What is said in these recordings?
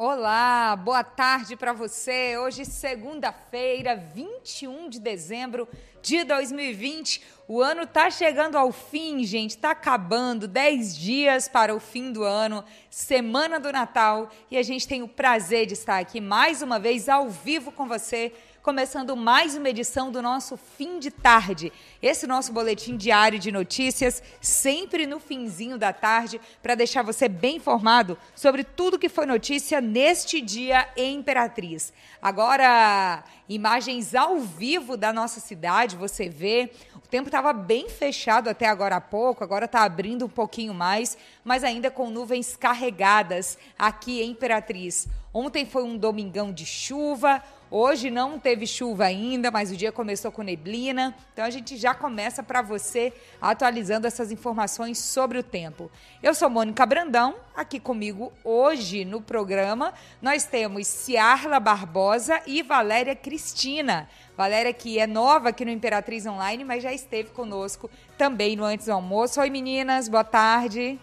Olá, boa tarde para você. Hoje, segunda-feira, 21 de dezembro de 2020. O ano tá chegando ao fim, gente, tá acabando. 10 dias para o fim do ano, semana do Natal, e a gente tem o prazer de estar aqui mais uma vez ao vivo com você começando mais uma edição do nosso Fim de Tarde. Esse nosso boletim diário de notícias, sempre no finzinho da tarde, para deixar você bem informado sobre tudo que foi notícia neste dia em Imperatriz. Agora, imagens ao vivo da nossa cidade, você vê. O tempo estava bem fechado até agora há pouco, agora está abrindo um pouquinho mais, mas ainda com nuvens carregadas aqui em Imperatriz. Ontem foi um domingão de chuva, Hoje não teve chuva ainda, mas o dia começou com neblina. Então a gente já começa para você atualizando essas informações sobre o tempo. Eu sou Mônica Brandão, aqui comigo hoje no programa nós temos Ciarla Barbosa e Valéria Cristina. Valéria que é nova aqui no Imperatriz Online, mas já esteve conosco também no Antes do Almoço. Oi meninas, boa tarde.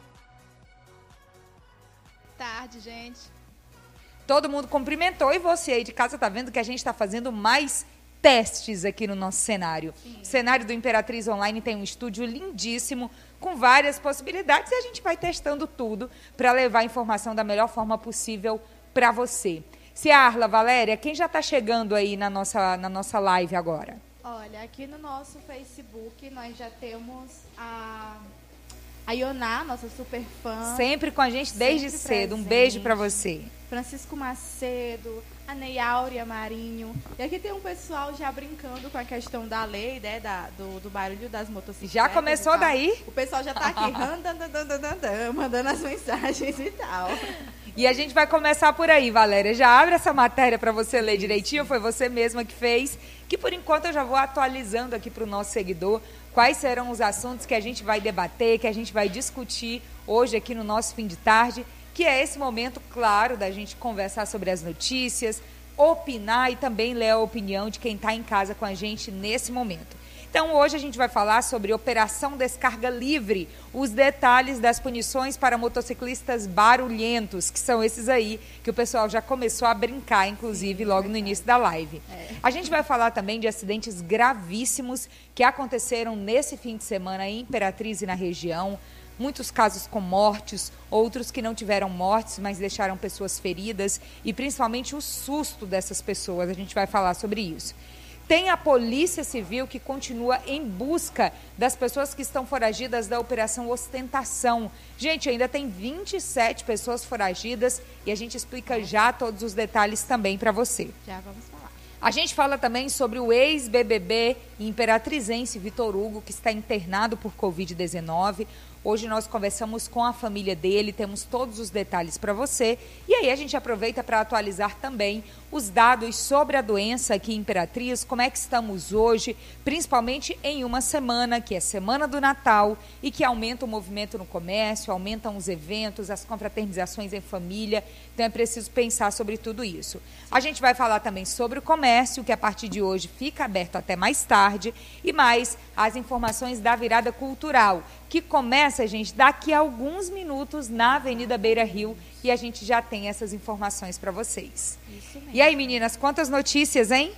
Tarde, gente. Todo mundo cumprimentou e você aí de casa está vendo que a gente está fazendo mais testes aqui no nosso cenário. Sim. O cenário do Imperatriz Online tem um estúdio lindíssimo, com várias possibilidades, e a gente vai testando tudo para levar a informação da melhor forma possível para você. Ciarla, Valéria, quem já está chegando aí na nossa, na nossa live agora? Olha, aqui no nosso Facebook nós já temos a a Ioná, nossa super fã. Sempre com a gente desde cedo. Presente. Um beijo para você. Francisco Macedo, a Neyáurea Marinho. E aqui tem um pessoal já brincando com a questão da lei, né? Da, do, do barulho das motocicletas. Já começou daí? O pessoal já está aqui mandando as mensagens e tal. E a gente vai começar por aí, Valéria. Já abre essa matéria para você ler direitinho. Foi você mesma que fez. Que por enquanto eu já vou atualizando aqui para o nosso seguidor quais serão os assuntos que a gente vai debater, que a gente vai discutir hoje aqui no nosso fim de tarde, que é esse momento, claro, da gente conversar sobre as notícias, opinar e também ler a opinião de quem está em casa com a gente nesse momento. Então, hoje a gente vai falar sobre Operação Descarga Livre, os detalhes das punições para motociclistas barulhentos, que são esses aí que o pessoal já começou a brincar, inclusive, logo no início da live. É. A gente vai falar também de acidentes gravíssimos que aconteceram nesse fim de semana em Imperatriz e na região. Muitos casos com mortes, outros que não tiveram mortes, mas deixaram pessoas feridas e principalmente o susto dessas pessoas. A gente vai falar sobre isso. Tem a Polícia Civil que continua em busca das pessoas que estão foragidas da Operação Ostentação. Gente, ainda tem 27 pessoas foragidas e a gente explica já todos os detalhes também para você. Já vamos falar. A gente fala também sobre o ex-BBB imperatrizense Vitor Hugo, que está internado por Covid-19. Hoje nós conversamos com a família dele, temos todos os detalhes para você. E aí a gente aproveita para atualizar também os dados sobre a doença aqui em Imperatriz, como é que estamos hoje, principalmente em uma semana, que é Semana do Natal, e que aumenta o movimento no comércio, aumentam os eventos, as confraternizações em família. Então é preciso pensar sobre tudo isso. A gente vai falar também sobre o comércio, que a partir de hoje fica aberto até mais tarde, e mais as informações da virada cultural, que começa, gente, daqui a alguns minutos na Avenida Beira Rio e a gente já tem essas informações para vocês. Isso mesmo. E aí, meninas, quantas notícias, hein?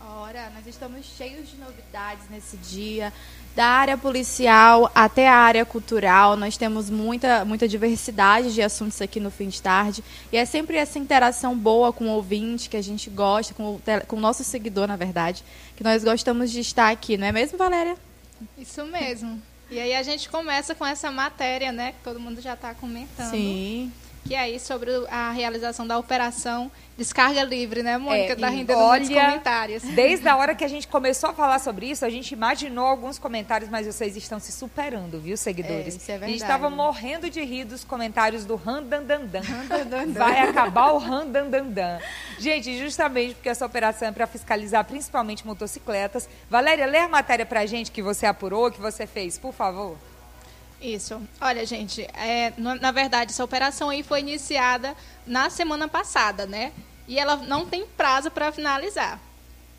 Ora, nós estamos cheios de novidades nesse dia. Da área policial até a área cultural, nós temos muita, muita diversidade de assuntos aqui no fim de tarde. E é sempre essa interação boa com o ouvinte que a gente gosta, com o, com o nosso seguidor, na verdade, que nós gostamos de estar aqui, não é mesmo, Valéria? Isso mesmo. E aí a gente começa com essa matéria, né, que todo mundo já está comentando. Sim. Que é aí sobre a realização da operação Descarga livre, né, Mônica? É, tá rendendo olha, muitos comentários. Desde a hora que a gente começou a falar sobre isso, a gente imaginou alguns comentários, mas vocês estão se superando, viu, seguidores? É, isso é verdade. A gente estava morrendo de rir dos comentários do Randandandan. Vai acabar o Randandandan. Gente, justamente porque essa operação é para fiscalizar principalmente motocicletas. Valéria, lê a matéria para a gente que você apurou, que você fez, por favor. Isso. Olha, gente, é, na verdade, essa operação aí foi iniciada na semana passada, né? e ela não tem prazo para finalizar.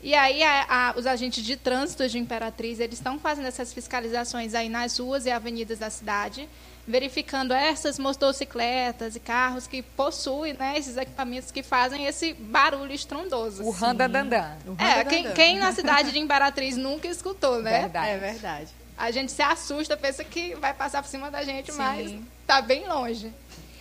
E aí a, a, os agentes de trânsito de Imperatriz, eles estão fazendo essas fiscalizações aí nas ruas e avenidas da cidade. verificando essas motocicletas e carros que possuem né, esses equipamentos que fazem esse barulho estrondoso. O randandandan. É, quem, quem na cidade de Imperatriz nunca escutou, né? Verdade. É verdade. A gente se assusta, pensa que vai passar por cima da gente, Sim. mas tá bem longe.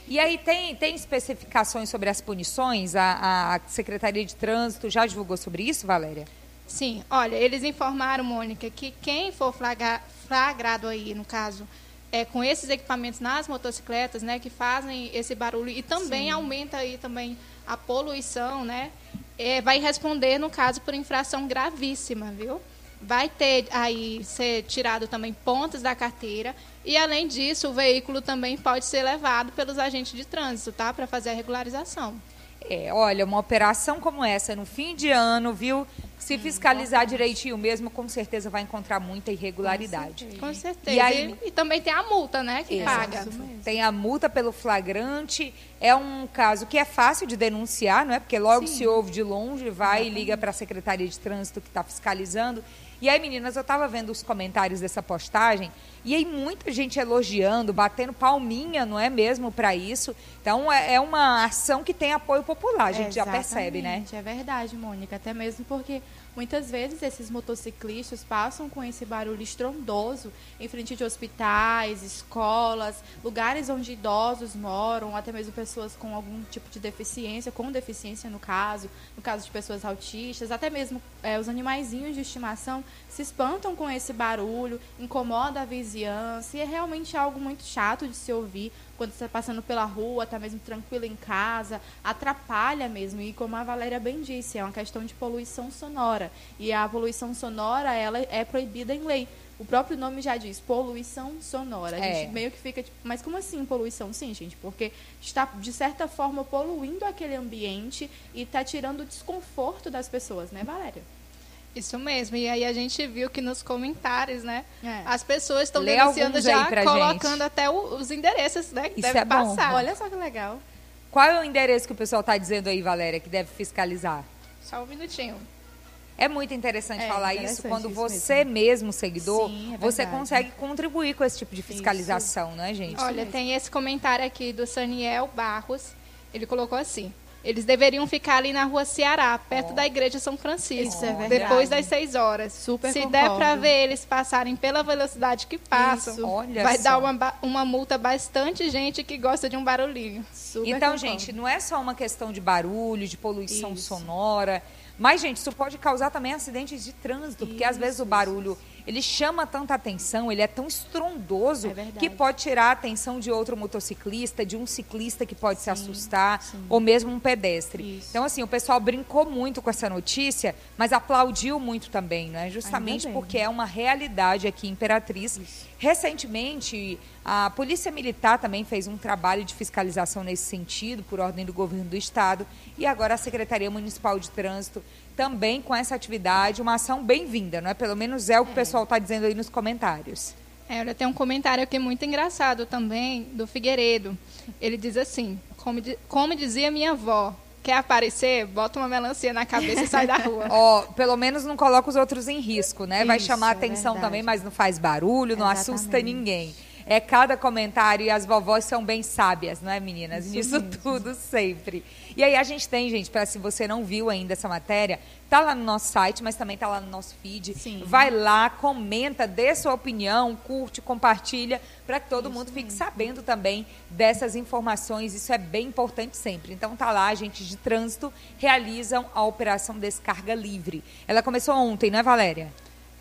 E aí tem, tem especificações sobre as punições? A, a Secretaria de Trânsito já divulgou sobre isso, Valéria? Sim, olha, eles informaram, Mônica, que quem for flagra- flagrado aí, no caso, é, com esses equipamentos nas motocicletas, né, que fazem esse barulho e também aumenta aí também a poluição, né, é, vai responder, no caso, por infração gravíssima, viu? Vai ter aí ser tirado também pontos da carteira e, além disso, o veículo também pode ser levado pelos agentes de trânsito, tá, para fazer a regularização. É, olha, uma operação como essa no fim de ano, viu? Se fiscalizar direitinho mesmo, com certeza vai encontrar muita irregularidade. Com certeza. E E, aí- e também tem a multa, né, que Exato. paga. Tem a multa pelo flagrante. É um caso que é fácil de denunciar, não é? Porque logo se ouve de longe, vai e liga para a Secretaria de Trânsito que está fiscalizando. E aí, meninas, eu estava vendo os comentários dessa postagem e aí muita gente elogiando, batendo palminha, não é mesmo, para isso. Então, é, é uma ação que tem apoio popular, a gente já percebe, né? É verdade, Mônica. Até mesmo porque muitas vezes esses motociclistas passam com esse barulho estrondoso em frente de hospitais, escolas, lugares onde idosos moram, até mesmo pessoas com algum tipo de deficiência, com deficiência no caso, no caso de pessoas autistas, até mesmo eh, os animaizinhos de estimação se espantam com esse barulho, incomoda a vizinhança e é realmente algo muito chato de se ouvir quando você está passando pela rua, está mesmo tranquilo em casa, atrapalha mesmo. E como a Valéria bem disse, é uma questão de poluição sonora. E a poluição sonora, ela é proibida em lei. O próprio nome já diz, poluição sonora. A É. gente meio que fica tipo, mas como assim poluição? Sim, gente, porque está, de certa forma, poluindo aquele ambiente e está tirando o desconforto das pessoas, né, Valéria? Isso mesmo. E aí a gente viu que nos comentários, né? É. As pessoas estão denunciando já, colocando gente. até o- os endereços, né? Que Isso deve é bom. passar. Olha só que legal. Qual é o endereço que o pessoal está dizendo aí, Valéria, que deve fiscalizar? Só um minutinho. É muito interessante É, falar isso interessante quando isso você mesmo, seguidor, Sim, é você consegue contribuir com esse tipo de fiscalização, não é, gente? Olha, tem esse comentário aqui do Saniel Barros. Ele colocou assim. Eles deveriam ficar ali na rua Ceará, perto da igreja São Francisco. Isso é verdade. Depois das seis horas. Super Se der concordo. para ver eles passarem pela velocidade que passam, Isso. Olha vai só. dar uma, uma multa bastante gente que gosta de um barulhinho. Super Então, concordo. gente, não é só uma questão de barulho, de poluição Isso. sonora, mas, gente, isso pode causar também acidentes de trânsito, porque às vezes o barulho ele chama tanta atenção, ele é tão estrondoso É que pode tirar a atenção de outro motociclista, de um ciclista que pode se Sim, assustar, sim. ou mesmo um pedestre. Isso. Então, assim, o pessoal brincou muito com essa notícia, mas aplaudiu muito também, né? Justamente porque é uma realidade aqui em Imperatriz. Recentemente, a Polícia Militar também fez um trabalho de fiscalização nesse sentido, por ordem do governo do Estado, e agora a Secretaria Municipal de Trânsito também com essa atividade, uma ação bem-vinda, não é? Pelo menos é o que o pessoal está dizendo aí nos comentários. É, olha, tem um comentário aqui muito engraçado também, do Figueiredo. Ele diz assim, como, como dizia minha avó, quer aparecer, bota uma melancia na cabeça e sai da rua. Ó, pelo menos não coloca os outros em risco, né? Vai Isso, chamar é atenção verdade. também, mas não faz barulho, não assusta Exatamente. ninguém. É cada comentário e as vovós são bem sábias, não é, meninas? Isso Nisso mesmo. tudo sempre. E aí a gente tem, gente, para se você não viu ainda essa matéria, tá lá no nosso site, mas também tá lá no nosso feed. Sim. Vai lá, comenta, dê sua opinião, curte, compartilha, para que todo mundo fique sabendo também dessas informações. Isso é bem importante sempre. Então tá lá, agentes de trânsito realizam a operação Descarga Livre. Ela começou ontem, não é, Valéria?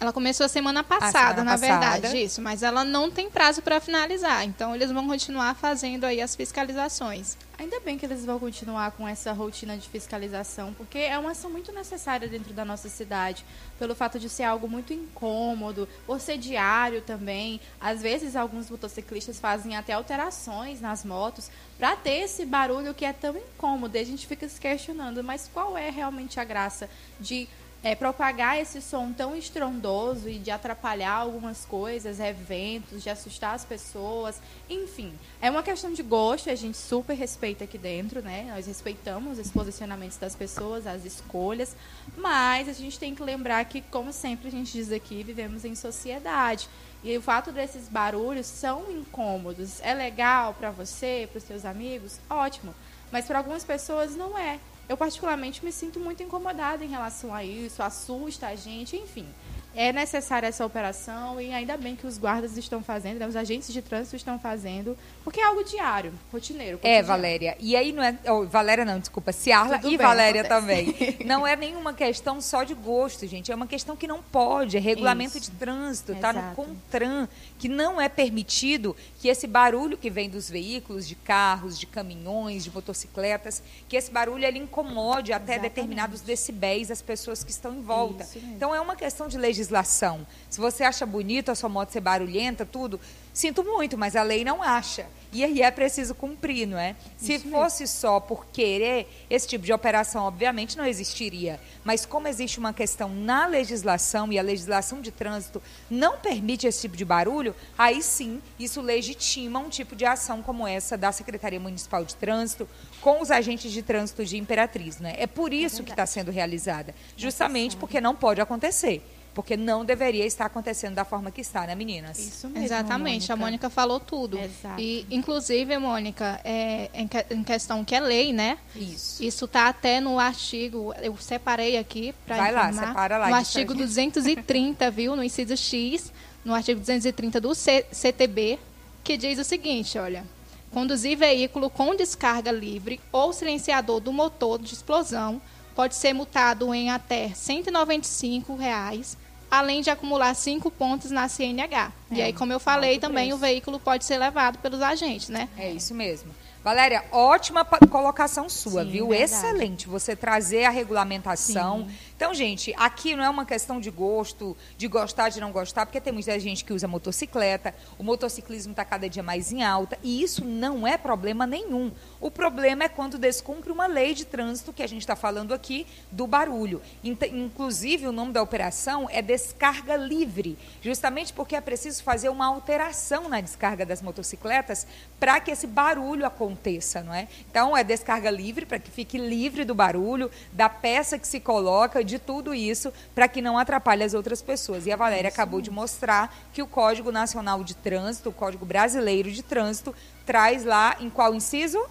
Ela começou a semana passada, semana na passada. verdade, isso, mas ela não tem prazo para finalizar. Então eles vão continuar fazendo aí as fiscalizações. Ainda bem que eles vão continuar com essa rotina de fiscalização, porque é uma ação muito necessária dentro da nossa cidade, pelo fato de ser algo muito incômodo, por ser diário também. Às vezes, alguns motociclistas fazem até alterações nas motos para ter esse barulho que é tão incômodo. E a gente fica se questionando, mas qual é realmente a graça de é, propagar esse som tão estrondoso e de atrapalhar algumas coisas, eventos, de assustar as pessoas, enfim. É uma questão de gosto, a gente super respeita aqui dentro, né? Nós respeitamos os posicionamentos das pessoas, as escolhas, mas a gente tem que lembrar que, como sempre a gente diz aqui, vivemos em sociedade. E o fato desses barulhos são incômodos. É legal para você, para os seus amigos? Ótimo. Mas para algumas pessoas não é. Eu, particularmente, me sinto muito incomodada em relação a isso, assusta a gente, enfim é necessária essa operação e ainda bem que os guardas estão fazendo, né, os agentes de trânsito estão fazendo, porque é algo diário, rotineiro. É, Valéria. E aí não é. Oh, Valéria não, desculpa, Ciarla Tudo e bem, Valéria acontece. também. Não é nenhuma questão só de gosto, gente. É uma questão que não pode. É regulamento Isso. de trânsito, está no CONTRAN, que não é permitido que esse barulho que vem dos veículos, de carros, de caminhões, de motocicletas, que esse barulho ele incomode até Exatamente. determinados decibéis as pessoas que estão em volta. Então é uma questão de legislação legislação. Se você acha bonito a sua moto ser barulhenta, tudo, sinto muito, mas a lei não acha. E aí é preciso cumprir, não é? Se Isso fosse mesmo. só por querer, esse tipo de operação, obviamente, não existiria. Mas como existe uma questão na legislação e a legislação de trânsito não permite esse tipo de barulho, aí sim isso legitima um tipo de ação como essa da Secretaria Municipal de Trânsito com os agentes de trânsito de Imperatriz. Né? É por isso é que está sendo realizada. Justamente porque não pode acontecer porque não deveria estar acontecendo da forma que está, né, meninas? Isso mesmo. Exatamente, Mônica. a Mônica falou tudo. Exato. E, inclusive, Mônica, é, em, em, questão que é lei, né? Isso. Isso está até no artigo, eu separei aqui para Vai lá, separa lá. No artigo 230, viu? No inciso X, no artigo 230 do C, CTB, que diz o seguinte, olha. Conduzir veículo com descarga livre ou silenciador do motor de explosão pode ser multado em até 195 reais além de acumular cinco pontos na CNH. É, e aí, como eu falei, também preço. o veículo pode ser levado pelos agentes, né? É isso mesmo. Valéria, ótima colocação sua, Sim, viu? Verdade. Excelente você trazer a regulamentação. Sim. Então, gente, aqui não é uma questão de gosto, de gostar, de não gostar, porque tem muita gente que usa motocicleta, o motociclismo está cada dia mais em alta, e isso não é problema nenhum. O problema é quando descumpre uma lei de trânsito, que a gente está falando aqui, do barulho. Inclusive, o nome da operação é descarga livre, justamente porque é preciso fazer uma alteração na descarga das motocicletas para que esse barulho aconteça, não é? Então, é descarga livre, para que fique livre do barulho, da peça que se coloca, de tudo isso para que não atrapalhe as outras pessoas. E a Valéria acabou de mostrar que o Código Nacional de Trânsito, o Código Brasileiro de Trânsito, traz lá em qual inciso?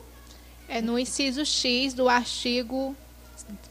É no inciso X do artigo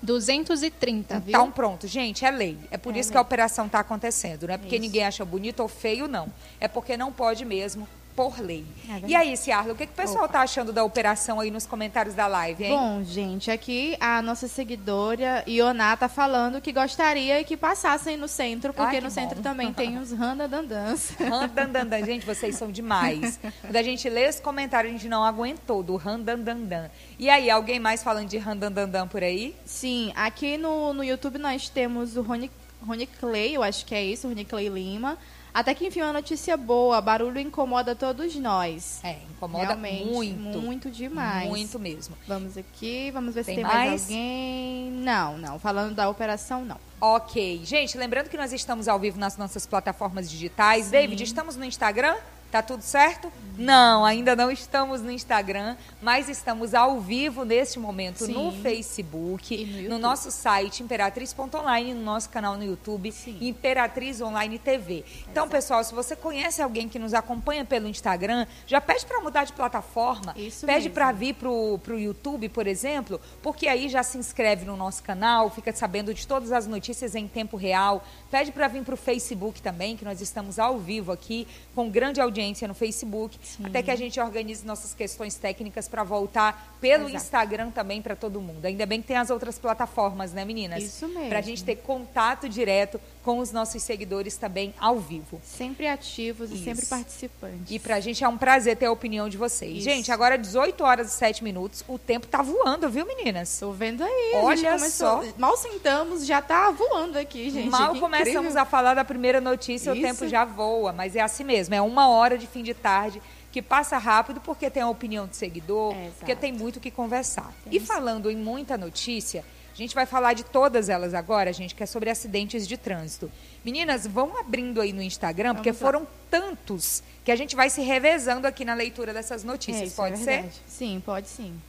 230, viu? Então, pronto, gente, é lei. É por é isso lei. que a operação está acontecendo. Não é porque isso. ninguém acha bonito ou feio, não. É porque não pode mesmo por lei. É e aí, Ciarla, o que, que o pessoal está achando da operação aí nos comentários da live, hein? Bom, gente, aqui a nossa seguidora Ioná tá falando que gostaria que passassem no centro, porque Ai, no bom. centro também tem os randandandãs. Randandandã, gente, vocês são demais. Quando a gente lê os comentários, a gente não aguentou do randandandã. E aí, alguém mais falando de randandandã por aí? Sim, aqui no, no YouTube nós temos o Rony, Rony Clay, eu acho que é isso, Rony Clay Lima. Até que enfim, uma notícia boa. Barulho incomoda todos nós. É, incomoda Realmente, muito. Muito demais. Muito mesmo. Vamos aqui, vamos ver tem se tem mais? mais alguém. Não, não. Falando da operação, não. Ok. Gente, lembrando que nós estamos ao vivo nas nossas plataformas digitais. Sim. David, estamos no Instagram? Tá tudo certo? Não, ainda não estamos no Instagram, mas estamos ao vivo neste momento Sim. no Facebook, no, no, nosso site imperatriz.online, no nosso canal no YouTube, Sim. Imperatriz Online TV. Então, Exato. pessoal, se você conhece alguém que nos acompanha pelo Instagram, já pede para mudar de plataforma, Isso pede para vir para o YouTube, por exemplo, porque aí já se inscreve no nosso canal, fica sabendo de todas as notícias em tempo real. Pede para vir para o Facebook também, que nós estamos ao vivo aqui, com grande audiência audiência no Facebook, Sim. até que a gente organize nossas questões técnicas para voltar pelo Exato. Instagram também para todo mundo. Ainda bem que tem as outras plataformas, né, meninas? Isso mesmo. Para a gente ter contato direto com os nossos seguidores também ao vivo. Sempre ativos Isso. e sempre participantes. E para a gente é um prazer ter a opinião de vocês. Isso. Gente, agora 18 horas e 7 minutos, o tempo tá voando, viu, meninas? Tô vendo aí. Olha só. Mal sentamos, já tá voando aqui, gente. Mal que começamos incrível. a falar da primeira notícia, Isso. o tempo já voa, mas é assim mesmo, é uma hora de fim de tarde que passa rápido porque tem a opinião do seguidor, é, porque tem muito o que conversar. Tem e falando em muita notícia, a gente vai falar de todas elas agora, gente, que é sobre acidentes de trânsito. Meninas, vão abrindo aí no Instagram, Vamos porque lá. foram tantos que a gente vai se revezando aqui na leitura dessas notícias. É, pode é ser? Sim, pode sim.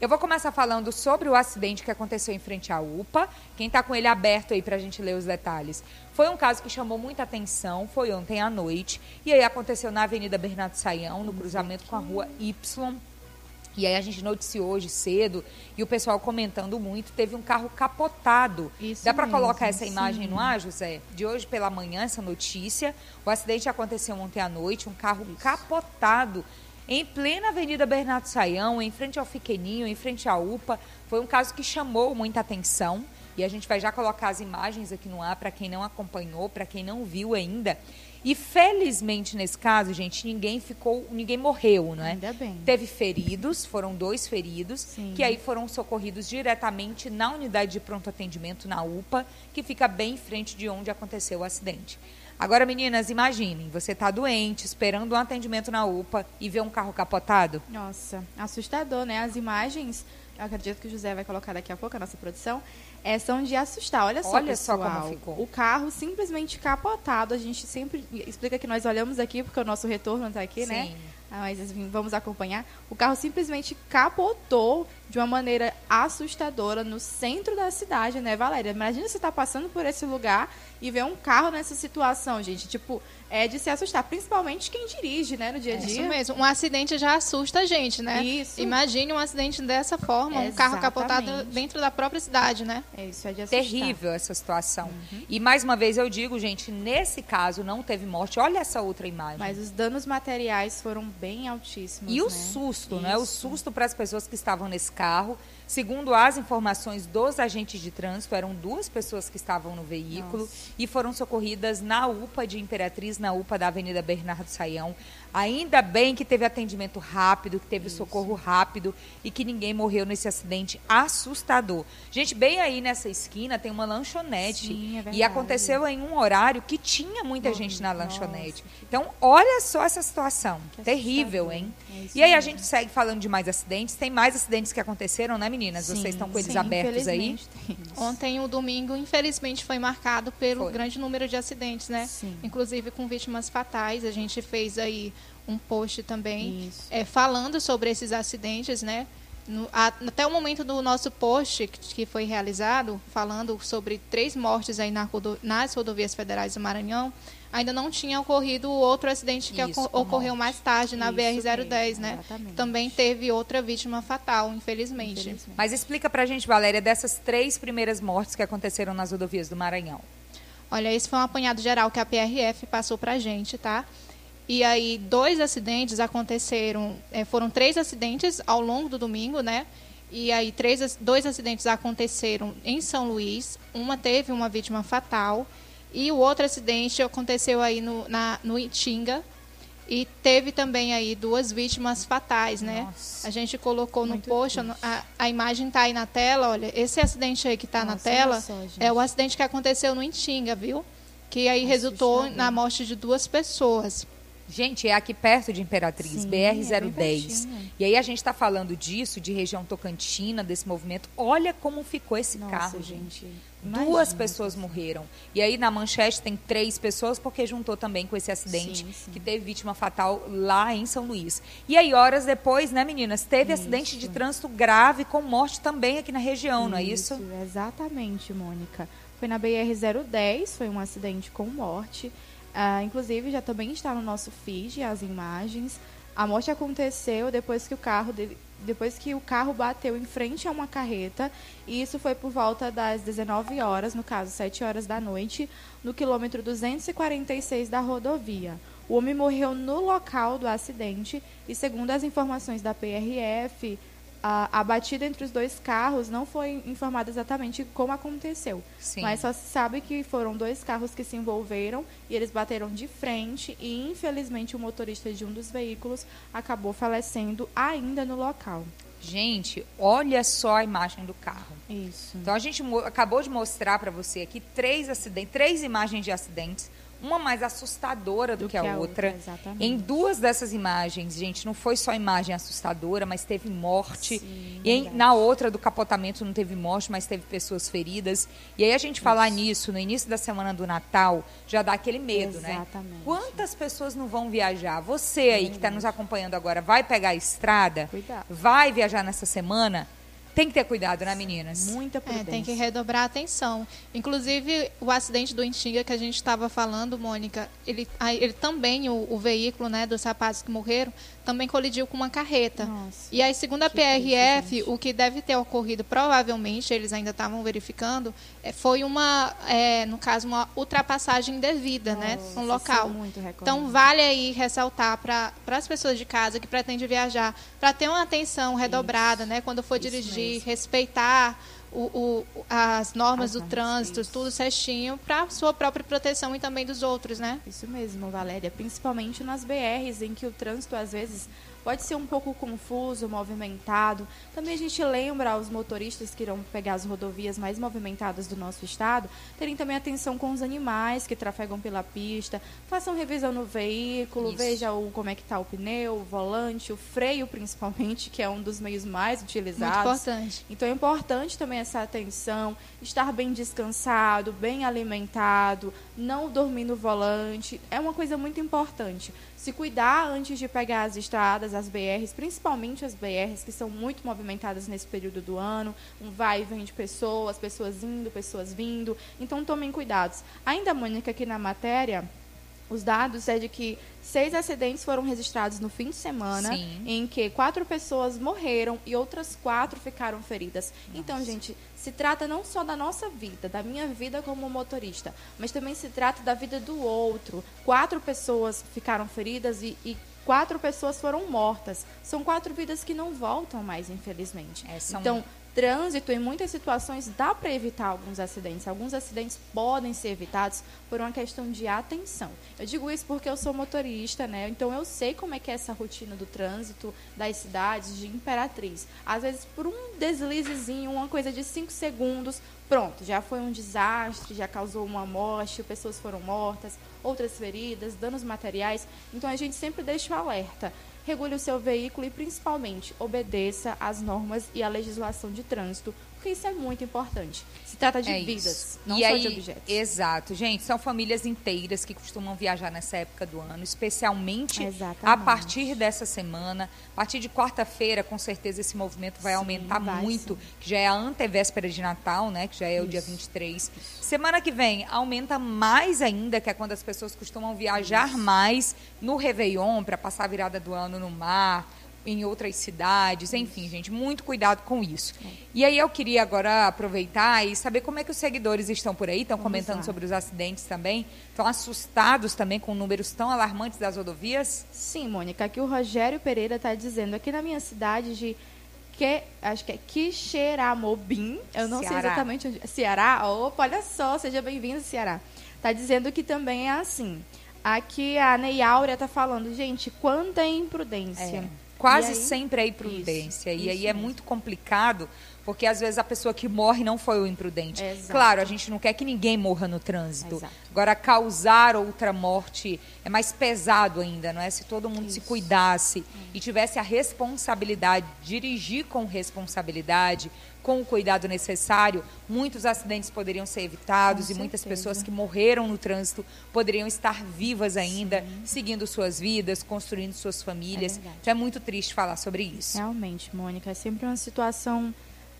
Eu vou começar falando sobre o acidente que aconteceu em frente à UPA. Quem está com ele aberto aí para a gente ler os detalhes. Foi um caso que chamou muita atenção, foi ontem à noite. E aí aconteceu na Avenida Bernardo Saião, no cruzamento com a rua Y. E aí a gente noticiou hoje cedo e o pessoal comentando muito, teve um carro capotado. Isso Dá para colocar essa imagem sim. no ar, José? De hoje pela manhã, essa notícia. O acidente aconteceu ontem à noite, um carro Isso. capotado em plena Avenida Bernardo Saião, em frente ao Fiqueninho, em frente à UPA. Foi um caso que chamou muita atenção. E a gente vai já colocar as imagens aqui no ar para quem não acompanhou, para quem não viu ainda. E felizmente nesse caso, gente, ninguém ficou, ninguém morreu, não é? Ainda bem. Teve feridos, foram dois feridos, Sim. que aí foram socorridos diretamente na unidade de pronto atendimento na UPA, que fica bem em frente de onde aconteceu o acidente. Agora, meninas, imaginem, você está doente, esperando um atendimento na UPA e vê um carro capotado. Nossa, assustador, né? As imagens, eu acredito que o José vai colocar daqui a pouco, a nossa produção, é, são de assustar. Olha só, Olha pessoal, só como ficou. O carro simplesmente capotado. A gente sempre explica que nós olhamos aqui, porque o nosso retorno está aqui, né? Sim. né? mas enfim, vamos acompanhar. O carro simplesmente capotou de uma maneira assustadora no centro da cidade, né, Valéria? Imagina você tá passando por esse lugar e ver um carro nessa situação, gente. Tipo, é de se assustar, principalmente quem dirige, né, no dia a dia. É isso mesmo. Um acidente já assusta a gente, né? Isso. Imagine um acidente dessa forma, um carro capotado dentro da própria cidade, né? É isso, é de assustar. Terrível essa situação. Uhum. E mais uma vez eu digo, gente, nesse caso não teve morte. Olha essa outra imagem. Mas os danos materiais foram bem altíssimos. E né? o susto, isso. né? O susto para as pessoas que estavam nesse carro. Segundo as informações dos agentes de trânsito, eram duas pessoas que estavam no veículo Nossa. e foram socorridas na UPA de Imperatriz, na UPA da Avenida Bernardo Saião. Ainda bem que teve atendimento rápido, que teve Isso. socorro rápido e que ninguém morreu nesse acidente assustador. Gente, bem aí nessa esquina tem uma lanchonete. Sim, é e aconteceu em um horário que tinha muita gente na lanchonete. Nossa, então, olha só essa situação. Que Terrível, hein? É e aí a gente segue falando de mais acidentes. Tem mais acidentes que aconteceram, né, meninas? Sim, Vocês estão com eles sim, abertos aí? Ontem, o domingo, infelizmente, foi marcado pelo foi. grande número de acidentes, né? Sim. Inclusive com vítimas fatais. A gente fez aí um post também é, falando sobre esses acidentes, né? No, a, até o momento do nosso post que, que, foi realizado, falando sobre três mortes aí na, nas rodovias federais do Maranhão, ainda não tinha ocorrido outro acidente que Isso, ocorreu mais tarde na BR-010, né? Exatamente. Também teve outra vítima fatal, infelizmente. infelizmente. Mas explica pra gente, Valéria, dessas três primeiras mortes que aconteceram nas rodovias do Maranhão. Olha, esse foi um apanhado geral que a PRF passou pra gente, tá? E aí, dois acidentes aconteceram, é, foram três acidentes ao longo do domingo, né? E aí, três, dois acidentes aconteceram em São Luís. Uma teve uma vítima fatal. E o outro acidente aconteceu aí no, na, no Itinga. E teve também aí duas vítimas fatais, né? Nossa, a gente colocou no post, a, a, imagem está aí na tela, olha, esse acidente aí que está na tela só, é o acidente que aconteceu no Itinga, viu? Que aí Nossa, resultou na morte de duas pessoas. Gente, é aqui perto de Imperatriz, BR-010. É e aí a gente está falando disso, de região tocantina, desse movimento. Olha como ficou esse Nossa, carro, gente. Imagina. Duas pessoas morreram. E aí na manchete tem três pessoas, porque juntou também com esse acidente sim, sim. que teve vítima fatal lá em São Luís. E aí, horas depois, né, meninas, teve isso. acidente de trânsito grave com morte também aqui na região, isso, não é isso? Exatamente, Mônica. Foi na BR-010, foi um acidente com morte. Uh, inclusive, já também está no nosso feed as imagens. A morte aconteceu depois que o carro dele, depois que o carro bateu em frente a uma carreta, e isso foi por volta das 19 horas, no caso 7 horas da noite, no quilômetro 246 da rodovia. O homem morreu no local do acidente e, segundo as informações da PRF, a, a, batida entre os dois carros não foi informada exatamente como aconteceu. Sim. Mas só se sabe que foram dois carros que se envolveram e eles bateram de frente e, infelizmente, o motorista de um dos veículos acabou falecendo ainda no local. Gente, olha só a imagem do carro. Isso. Então a gente acabou de mostrar para você aqui três acidentes, três imagens de acidentes uma mais assustadora do, Do que, a que a outra. outra, em duas dessas imagens, gente, não foi só imagem assustadora, mas teve morte. Sim, e em- na outra do capotamento não teve morte, mas teve pessoas feridas. E aí a gente falar nisso no início da semana do Natal, já dá aquele medo, né? Exatamente. Quantas pessoas não vão viajar? Você aí que está nos acompanhando agora, vai pegar a estrada? Cuidado. Vai viajar nessa semana? Tem que ter cuidado, né, meninas? Muita É, prudência. tem que redobrar a atenção. Inclusive, o acidente do Intinga que a gente estava falando, Mônica, ele, ele também, o, o veículo né, dos rapazes que morreram, também colidiu com uma carreta. Nossa, E aí, segundo a PRF, o que deve ter ocorrido, provavelmente, eles ainda estavam verificando, é, foi uma, é, no caso, uma ultrapassagem indevida, né, Nossa, no isso local. é muito recorrente. Então, vale aí ressaltar para as pessoas de casa que pretendem viajar, para ter uma atenção redobrada, né? Quando for Isso dirigir, mesmo. respeitar o, o- as normas As do trânsito, isso. tudo certinho, para sua própria proteção e também dos outros, né? Isso mesmo, Valéria. Principalmente nas BRs, em que o trânsito às vezes pode ser um pouco confuso, movimentado. Também a gente lembra aos motoristas que irão pegar as rodovias mais movimentadas do nosso estado, terem também atenção com os animais que trafegam pela pista, façam revisão no veículo, Isso. veja o, como é que está o pneu, o volante, o freio principalmente, que é um dos meios mais utilizados. Muito importante. Então é importante também essa atenção, estar bem descansado, bem alimentado, não dormir no volante. É uma coisa muito importante. Se cuidar antes de pegar as estradas, as BRs, principalmente as BRs, que são muito movimentadas nesse período do ano, um vai e vem de pessoas, pessoas indo, pessoas vindo. Então tomem cuidados. Ainda, Mônica, aqui na matéria, os dados é de que seis acidentes foram registrados no fim de semana, Sim. em que quatro pessoas morreram e outras quatro ficaram feridas. Então, gente, se trata não só da nossa vida, da minha vida como motorista, mas também se trata da vida do outro. Quatro pessoas ficaram feridas e, e quatro pessoas foram mortas. São quatro vidas que não voltam mais, infelizmente. É, são- Então, trânsito, em muitas situações, dá para evitar alguns acidentes. Alguns acidentes podem ser evitados por uma questão de atenção. Eu digo isso porque eu sou motorista, né? Então eu sei como é que é essa rotina do trânsito das cidades de Imperatriz. Às vezes, por um deslizezinho, uma coisa de cinco segundos, pronto, já foi um desastre, já causou uma morte, pessoas foram mortas, outras feridas, danos materiais. Então a gente sempre deixa o alerta regule o seu veículo e, principalmente, obedeça às normas e à legislação de trânsito, porque isso é muito importante. Se trata de É vidas, isso. não e só aí, de objetos. Exato, gente, são famílias inteiras que costumam viajar nessa época do ano, especialmente a Exatamente. partir dessa semana. A partir de quarta-feira, com certeza esse movimento vai Sim, aumentar vai muito, sim. que já é a antevéspera de Natal, né, que já é o dia Isso. 23. Semana que vem aumenta mais ainda, que é quando as pessoas costumam viajar mais no Réveillon para passar a virada do ano no mar, em outras cidades, enfim, gente, muito cuidado com isso. É. E aí eu queria agora aproveitar e saber como é que os seguidores estão por aí, estão Vamos comentando lá. sobre os acidentes também, estão assustados também com números tão alarmantes das rodovias? Sim, Mônica, aqui o Rogério Pereira está dizendo, aqui na minha cidade de que acho que é Quixeramobim, eu não sei Ceará. exatamente onde. Ceará? Opa, olha só, seja bem-vindo, Ceará. Tá dizendo que também é assim. Aqui a Ney Áurea tá falando, gente, quanta imprudência. É, quase aí- sempre é imprudência. Isso, e aí isso é mesmo. muito complicado, porque às vezes a pessoa que morre não foi o imprudente. Claro, a gente não quer que ninguém morra no trânsito. Agora, causar outra morte é mais pesado ainda, não é? Se todo mundo se Isso. cuidasse e tivesse a responsabilidade, dirigir com responsabilidade, com o cuidado necessário, muitos acidentes poderiam ser evitados Com e muitas certeza. pessoas que morreram no trânsito poderiam estar vivas ainda, seguindo suas vidas, construindo suas famílias. verdade. então é muito triste falar sobre isso. Realmente, Mônica, é sempre uma situação.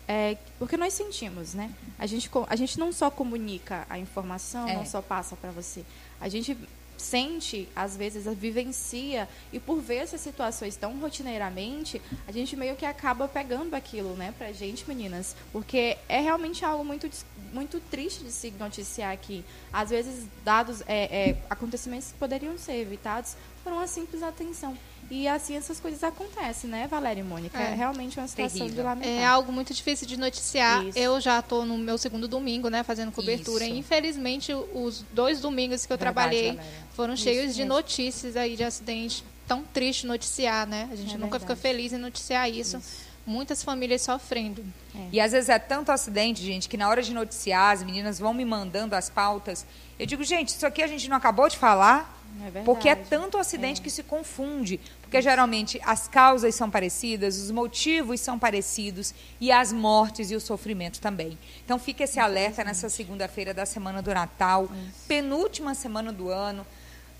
é, porque nós sentimos, né? A gente, a gente não só comunica a informação, É. não só passa para você. A gente sente, às vezes, vivencia, e por ver essas situações tão rotineiramente, a gente meio que acaba pegando aquilo, né, pra gente, meninas. Porque é realmente algo muito, muito triste de se noticiar aqui. Às vezes, dados, é, é, acontecimentos que poderiam ser evitados por uma simples atenção. E assim essas coisas acontecem, né, Valéria e Mônica? É, É. realmente uma situação Terrível. de lamentar. É algo muito difícil de noticiar. Isso. Eu já estou no meu segundo domingo, né, fazendo cobertura. Isso. E, infelizmente, os dois domingos que eu Verdade, trabalhei Valéria. foram Isso cheios de notícias aí de acidente. Tão triste noticiar, né? A gente É nunca fica verdade. feliz em noticiar isso. muitas famílias sofrendo. É. E às vezes é tanto acidente, gente, que na hora de noticiar, as meninas vão me mandando as pautas. Eu digo, gente, isso aqui a gente não acabou de falar? É porque é tanto acidente é. que se confunde. Porque geralmente as causas são parecidas, os motivos são parecidos e as mortes e o sofrimento também. Então fica esse alerta nessa segunda-feira da semana do Natal, penúltima semana do ano.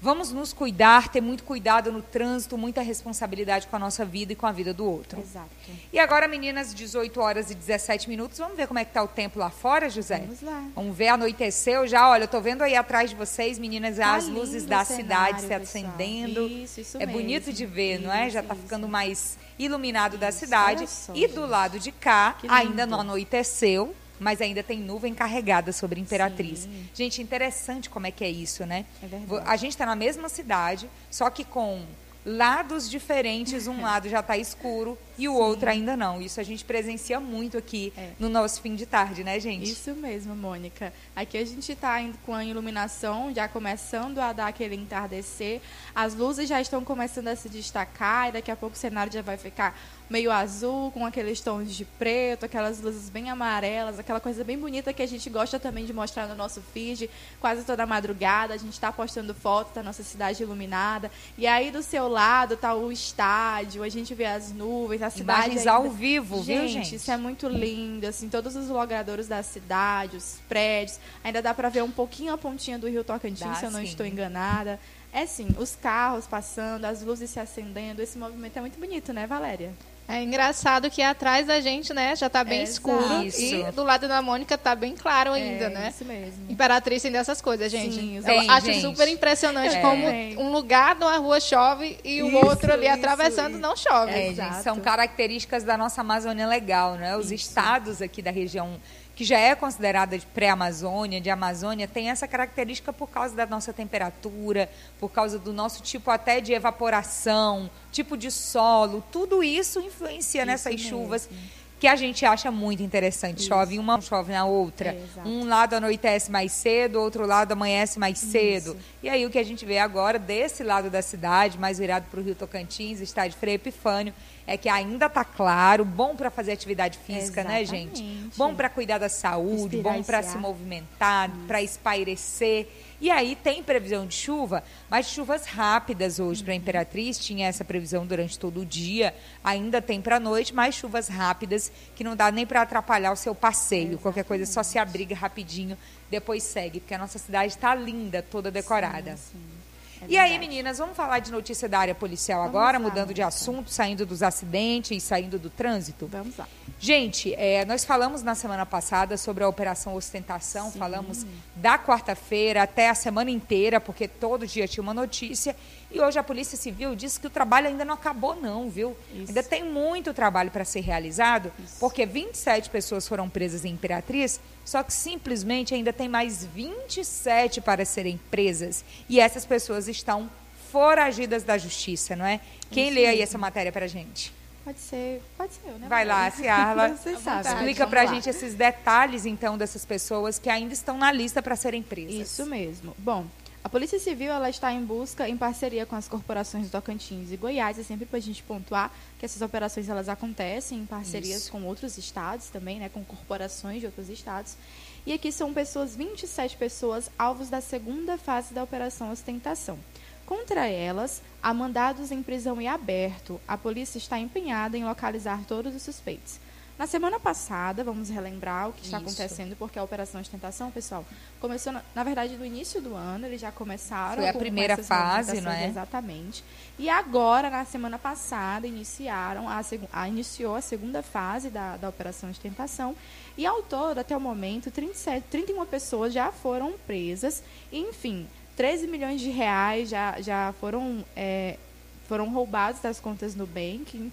Vamos nos cuidar, ter muito cuidado no trânsito, muita responsabilidade com a nossa vida e com a vida do outro. Exato. E agora, meninas, 18 horas e 17 minutos. Vamos ver como é que está o tempo lá fora, José? Vamos lá. Vamos ver, anoiteceu já. Olha, eu estou vendo aí atrás de vocês, meninas, tá as luzes da cenário, cidade se acendendo. Isso, isso é mesmo. bonito de ver, isso, não é? Já está isso. ficando mais iluminado Isso, da cidade. só, e do gente. lado de cá, ainda não anoiteceu. Mas ainda tem nuvem carregada sobre Imperatriz. Sim. Gente, interessante como é que é isso, né? É verdade. A gente está na mesma cidade, só que com lados diferentes. Um lado já está escuro e o outro ainda não. Isso a gente presencia muito aqui É. no nosso fim de tarde, né, gente? Isso mesmo, Mônica. Aqui a gente está com a iluminação já começando a dar aquele entardecer. As luzes já estão começando a se destacar e daqui a pouco o cenário já vai ficar meio azul, com aqueles tons de preto, aquelas luzes bem amarelas, aquela coisa bem bonita que a gente gosta também de mostrar no nosso feed, quase toda madrugada. A gente está postando fotos da nossa cidade iluminada. E aí do seu lado tá o estádio, a gente vê as nuvens, a cidade. Imagens ainda- ao vivo, viu, gente? Isso é muito lindo, assim, todos os logradouros da cidade, os prédios. Ainda dá para ver um pouquinho a pontinha do Rio Tocantins, Dá, se eu não sim. estou enganada. É sim, os carros passando, as luzes se acendendo. Esse movimento é muito bonito, né, Valéria? É engraçado que atrás da gente, né, já tá bem Exato. escuro Isso. e do lado da Mônica tá bem claro ainda, é, né? Isso mesmo. Imperatriz tem dessas coisas, gente. Sim, Eu Tem, acho gente. super impressionante É. como um lugar de uma rua chove e o Isso, outro ali isso, atravessando isso. não chove. É, gente, são características da nossa Amazônia legal, né? Os estados aqui da região que já é considerada de pré-Amazônia, de Amazônia, tem essa característica por causa da nossa temperatura, por causa do nosso tipo até de evaporação, tipo de solo, tudo isso influencia nessas mesmo. chuvas que a gente acha muito interessante. Chove uma, chove na outra. É, um lado anoitece mais cedo, outro lado amanhece mais cedo. E aí o que a gente vê agora desse lado da cidade, mais virado para o Rio Tocantins, estádio Frei Epifânio, é que ainda está claro, bom para fazer atividade física, né, gente? Exatamente. Bom para cuidar da saúde, Respirar bom para se ar. movimentar, para espairecer. E aí tem previsão de chuva, mas chuvas rápidas hoje Uhum. para Imperatriz. Tinha essa previsão durante todo o dia, ainda tem para noite, mas chuvas rápidas que não dá nem para atrapalhar o seu passeio. Qualquer coisa só se abriga rapidinho, depois segue, porque a nossa cidade está linda, toda decorada. Sim, é e aí, meninas, vamos falar de notícia da área policial Vamos agora, lá, mudando de assunto, saindo dos acidentes e saindo do trânsito? Vamos lá. Gente, é, nós falamos na semana passada sobre a Operação Ostentação, falamos da quarta-feira até a semana inteira, porque todo dia tinha uma notícia. E hoje a Polícia Civil disse que o trabalho ainda não acabou, não, viu? Isso. Ainda tem muito trabalho para ser realizado, porque 27 pessoas foram presas em Imperatriz, só que simplesmente ainda tem mais 27 para serem presas. E essas pessoas estão foragidas da justiça, não é? Quem Isso lê aí essa matéria para gente? Pode ser, pode ser eu, né? Vai lá? Ciarla. Você sabe. Explica pra lá. gente esses detalhes, então, dessas pessoas que ainda estão na lista para serem presas. Isso mesmo. Bom, a Polícia Civil ela está em busca, em parceria com as corporações do Tocantins e Goiás, é sempre para a gente pontuar que essas operações elas acontecem em parcerias Isso. com outros estados também, né, com corporações de outros estados. E aqui são pessoas, 27 pessoas, alvos da segunda fase da Operação Ostentação. Contra elas, há mandados em prisão em aberto. A polícia está empenhada em localizar todos os suspeitos. Na semana passada, vamos relembrar o que está Isso. acontecendo, porque a Operação Ostentação, pessoal, começou, na, na verdade, no início do ano, eles já começaram Foi a com- com primeira essas fase, não é? Exatamente. E agora, na semana passada, iniciaram a, a- iniciou a segunda fase da, da Operação Ostentação. E ao todo, até o momento, 37, 31 pessoas já foram presas. E, enfim, 13 milhões de reais já, já foram, é, foram roubados das contas Nubank.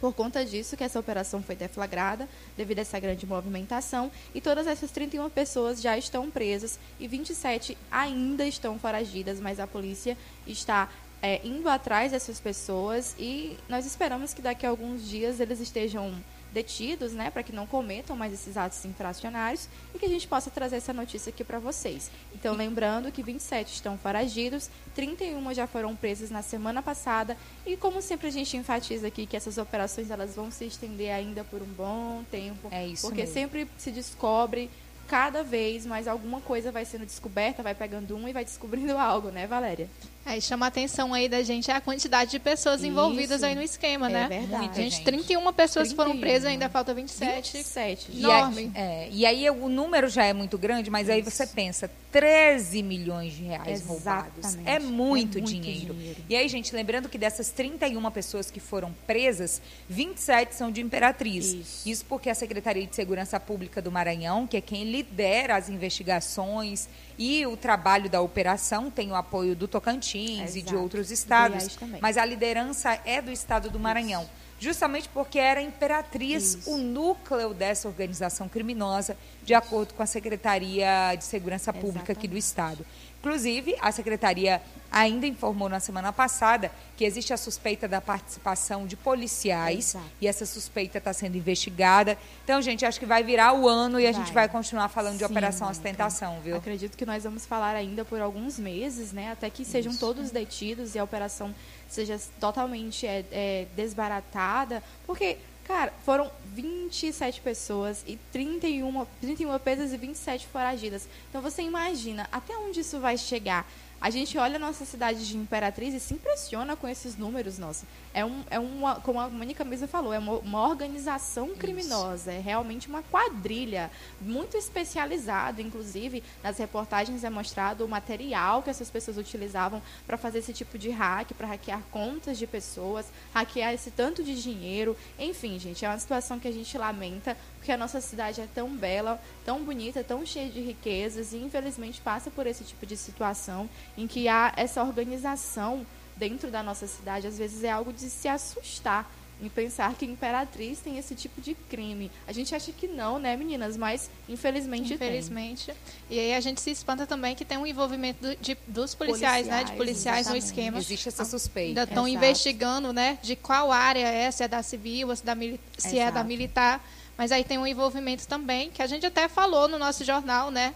Por conta disso que essa operação foi deflagrada, devido a essa grande movimentação, e todas essas 31 pessoas já estão presas e 27 ainda estão foragidas, mas a polícia está é, indo atrás dessas pessoas e nós esperamos que daqui a alguns dias eles estejam detidos, né, para que não cometam mais esses atos infracionários e que a gente possa trazer essa notícia aqui para vocês. Então, lembrando que 27 estão foragidos, 31 já foram presas na semana passada e como sempre a gente enfatiza aqui que essas operações elas vão se estender ainda por um bom tempo, é isso porque mesmo. sempre se descobre cada vez mais alguma coisa vai sendo descoberta, vai pegando um e vai descobrindo algo, né, Valéria? Aí chama a atenção aí da gente a quantidade de pessoas envolvidas Isso. aí no esquema, É né? verdade. Muita Gente, gente. 31 pessoas foram 31. presas, ainda falta 27. 27. E Enorme. aí, é, e aí o número já é muito grande, mas aí você pensa, 13 milhões de reais roubados. Exatamente. É muito, É muito dinheiro. dinheiro. E aí, gente, lembrando que dessas 31 pessoas que foram presas, 27 são de Imperatriz. Isso. porque a Secretaria de Segurança Pública do Maranhão, que é quem lidera as investigações e o trabalho da operação, tem o apoio do Tocantins e de Exato. outros estados, mas a liderança é do estado do Maranhão. Justamente porque era Imperatriz Isso. o núcleo dessa organização criminosa, de acordo com a Secretaria de Segurança Pública aqui do Estado. Inclusive, a Secretaria ainda informou na semana passada que existe a suspeita da participação de policiais Exato. e essa suspeita está sendo investigada. Então, gente, acho que vai virar o ano e a gente Vai. vai continuar falando de Sim, Operação Mônica. Ostentação, viu? Acredito que nós vamos falar ainda por alguns meses, né? Até que sejam todos detidos e a operação seja totalmente é, é, desbaratada. Porque, cara, foram 27 pessoas e 31, 31 presas e 27 foragidas. Então você imagina até onde isso vai chegar. A gente olha a nossa cidade de Imperatriz e se impressiona com esses números, nossa. É, um, é uma, como a Mônica mesmo falou, é uma, uma organização criminosa, é realmente uma quadrilha muito especializada, inclusive nas reportagens é mostrado o material que essas pessoas utilizavam para fazer esse tipo de hack, para hackear contas de pessoas, hackear esse tanto de dinheiro. Enfim, gente, é uma situação que a gente lamenta, porque a nossa cidade é tão bela, tão bonita, tão cheia de riquezas e infelizmente passa por esse tipo de situação em que há essa organização dentro da nossa cidade, às vezes é algo de se assustar em pensar que Imperatriz tem esse tipo de crime. A gente acha que não, né, meninas? Mas infelizmente, Infelizmente. E aí a gente se espanta também que tem um envolvimento do- de- dos policiais, né? De Policiais, policiais no exatamente. esquema. Existe essa suspeita. Ainda estão investigando, né? De qual área é, se é da civil, se, da mili- se é da Exato. militar. Mas aí tem um envolvimento também, que a gente até falou no nosso jornal, né?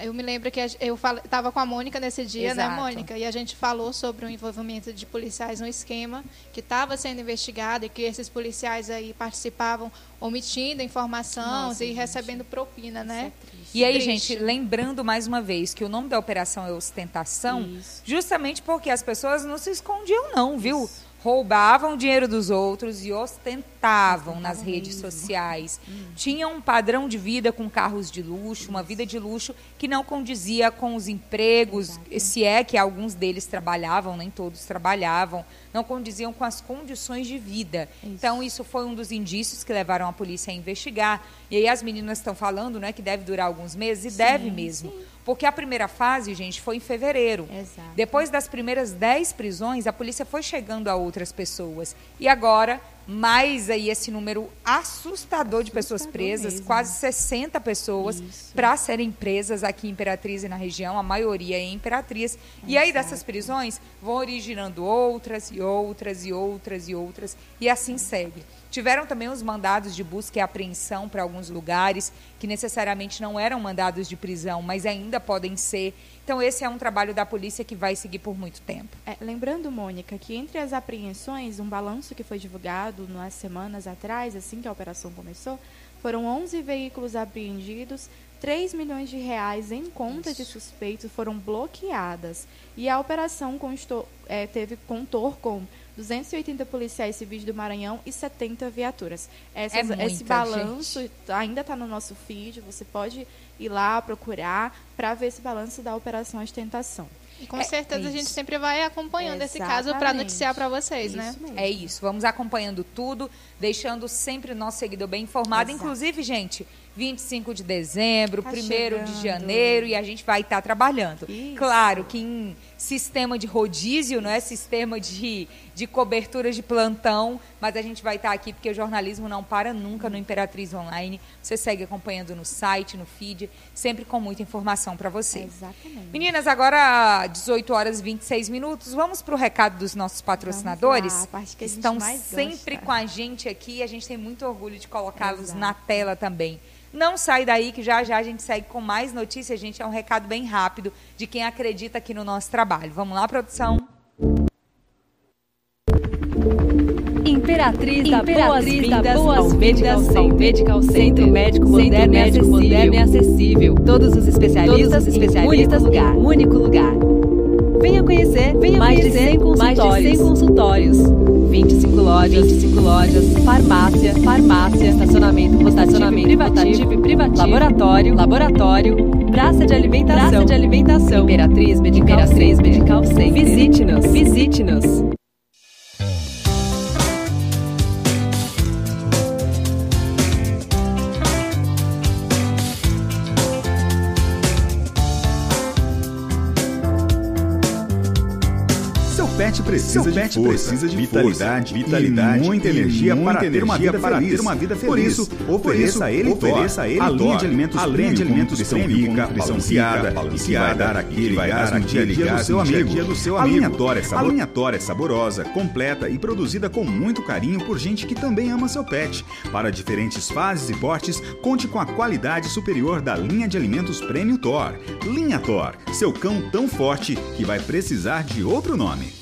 Eu me lembro que eu estava com a Mônica nesse dia, né, Exato. Mônica? E a gente falou sobre o envolvimento de policiais no esquema que estava sendo investigado e que esses policiais aí participavam omitindo informação Nossa, e gente. recebendo propina, né? Isso é. E aí, Triste. gente, lembrando mais uma vez que o nome da operação é ostentação, Isso. justamente porque as pessoas não se escondiam, não, viu? Roubavam o dinheiro dos outros e ostentavam nas Ostentavam redes sociais. Tinham um padrão de vida com carros de luxo, uma vida de luxo que não condizia com os empregos, se é que alguns deles trabalhavam, nem todos trabalhavam, não condiziam com as condições de vida. Isso. Então, isso foi um dos indícios que levaram a polícia a investigar. E aí as meninas estão falando, né, que deve durar alguns meses, e deve mesmo. sim. Porque a primeira fase, gente, foi em fevereiro. Exato. Depois das primeiras 10 prisões, a polícia foi chegando a outras pessoas. E agora, mais aí esse número assustador de pessoas presas, mesmo. quase 60 pessoas para serem presas aqui em Imperatriz e na região, a maioria em Imperatriz. E aí dessas prisões vão originando outras e outras e outras e outras e assim segue. Tiveram também os mandados de busca e apreensão para alguns lugares, que necessariamente não eram mandados de prisão, mas ainda podem ser. Então, esse é um trabalho da polícia que vai seguir por muito tempo. É, lembrando, Mônica, que entre as apreensões, um balanço que foi divulgado umas semanas atrás, assim que a operação começou, foram 11 veículos apreendidos, 3 milhões de reais em contas de suspeitos foram bloqueadas. E a operação constou, é, teve contor com 280 policiais civis do Maranhão e 70 viaturas. Essas- É muita, esse balanço ainda está no nosso feed, você pode ir lá procurar para ver esse balanço da Operação Ostentação. E com É certeza a gente isso. sempre vai acompanhando esse caso para Exatamente. noticiar para vocês, né? Isso mesmo. É isso, vamos acompanhando tudo, deixando sempre o nosso seguidor bem informado. Exato. Inclusive, gente, 25 de dezembro, Tá 1 de janeiro, e a gente vai estar trabalhando. Isso. Claro que em sistema de rodízio, não é sistema de, de cobertura de plantão, mas a gente vai estar aqui porque o jornalismo não para nunca no Imperatriz Online. Você segue acompanhando no site, no feed, sempre com muita informação para você. Exatamente. Meninas, agora 18 horas e 26 minutos. Vamos para o recado dos nossos patrocinadores. Lá, a parte que a gente estão sempre gosta. com a gente aqui. A gente tem muito orgulho de colocá-los na tela também. Não sai daí que já já a gente segue com mais notícias. Gente, é um recado bem rápido de quem acredita aqui no nosso trabalho. Vamos lá, produção? Imperatriz dá Imperatriz dá boas-vindas boas-vindas ao Medical ao Center. Medical Center. Centro médico Centro moderno, médico e, acessível. e acessível. Todos os especialistas, Todos os especialistas em lugar. único lugar. Venha conhecer, Venha mais, conhecer de 100 mais de 100 consultórios. 100 consultórios. 25 lojas, 25 lojas, farmácia, farmácia, estacionamento, estacionamento privativo, privativo, laboratório, laboratório, praça de alimentação, praça de alimentação, Imperatriz Medical, Imperatriz Medical Center. Visite-nos, visite-nos. Pet precisa Seu de pet força, precisa de vitalidade, força, vitalidade e muita e energia muita para ter uma energia vida para feliz. ter uma vida Por feliz. isso, Por ofereça isso, a ele ofereça a ele a linha de alimentos a linha de alimentos com nutrição balanceada, rica, que vai dar aquele vai dar no dia a dia do seu amigo. dia do seu A linha amigo. É A linha Thor é saborosa, completa e produzida com muito carinho por gente que também ama seu pet. Para diferentes fases e portes, conte com a qualidade superior da linha de alimentos Prêmio Thor. Linha Thor, seu cão tão forte que vai precisar de outro nome.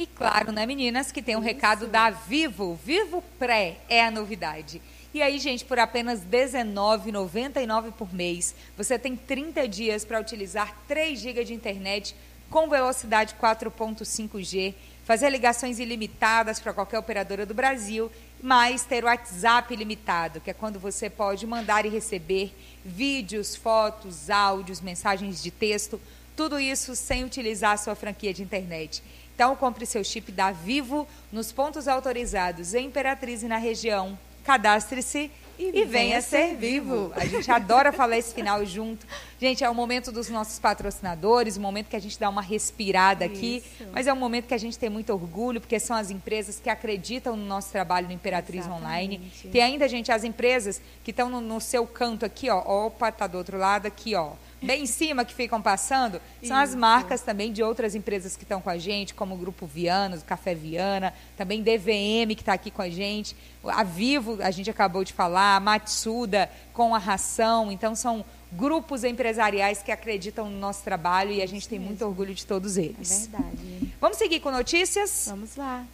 E claro, né, meninas, que tem um recado da Vivo. Vivo Pré é a novidade. E aí, gente, por apenas R$19,99 por mês, você tem 30 dias para utilizar 3 GB de internet com velocidade 4.5G, fazer ligações ilimitadas para qualquer operadora do Brasil, mas ter o WhatsApp ilimitado, que é quando você pode mandar e receber vídeos, fotos, áudios, mensagens de texto, tudo isso sem utilizar a sua franquia de internet. Então, compre seu chip da Vivo nos pontos autorizados em Imperatriz e na região. Cadastre-se e, venha ser vivo. A gente adora falar esse final junto. Gente, é o momento dos nossos patrocinadores, o momento que a gente dá uma respirada aqui, mas é um momento que a gente tem muito orgulho, porque são as empresas que acreditam no nosso trabalho no Imperatriz Online. Exatamente. Tem ainda, gente, as empresas que estão no, no seu canto aqui, ó. Opa, tá do outro lado aqui, ó. Bem em cima que ficam passando, são as Isso. marcas também de outras empresas que estão com a gente, como o Grupo Viana, o Café Viana, também DVM que está aqui com a gente, a Vivo, a gente acabou de falar, a Matsuda com a Ração. Então, são grupos empresariais que acreditam no nosso trabalho e a gente tem muito orgulho de todos É eles. verdade. Vamos seguir com notícias? Vamos lá.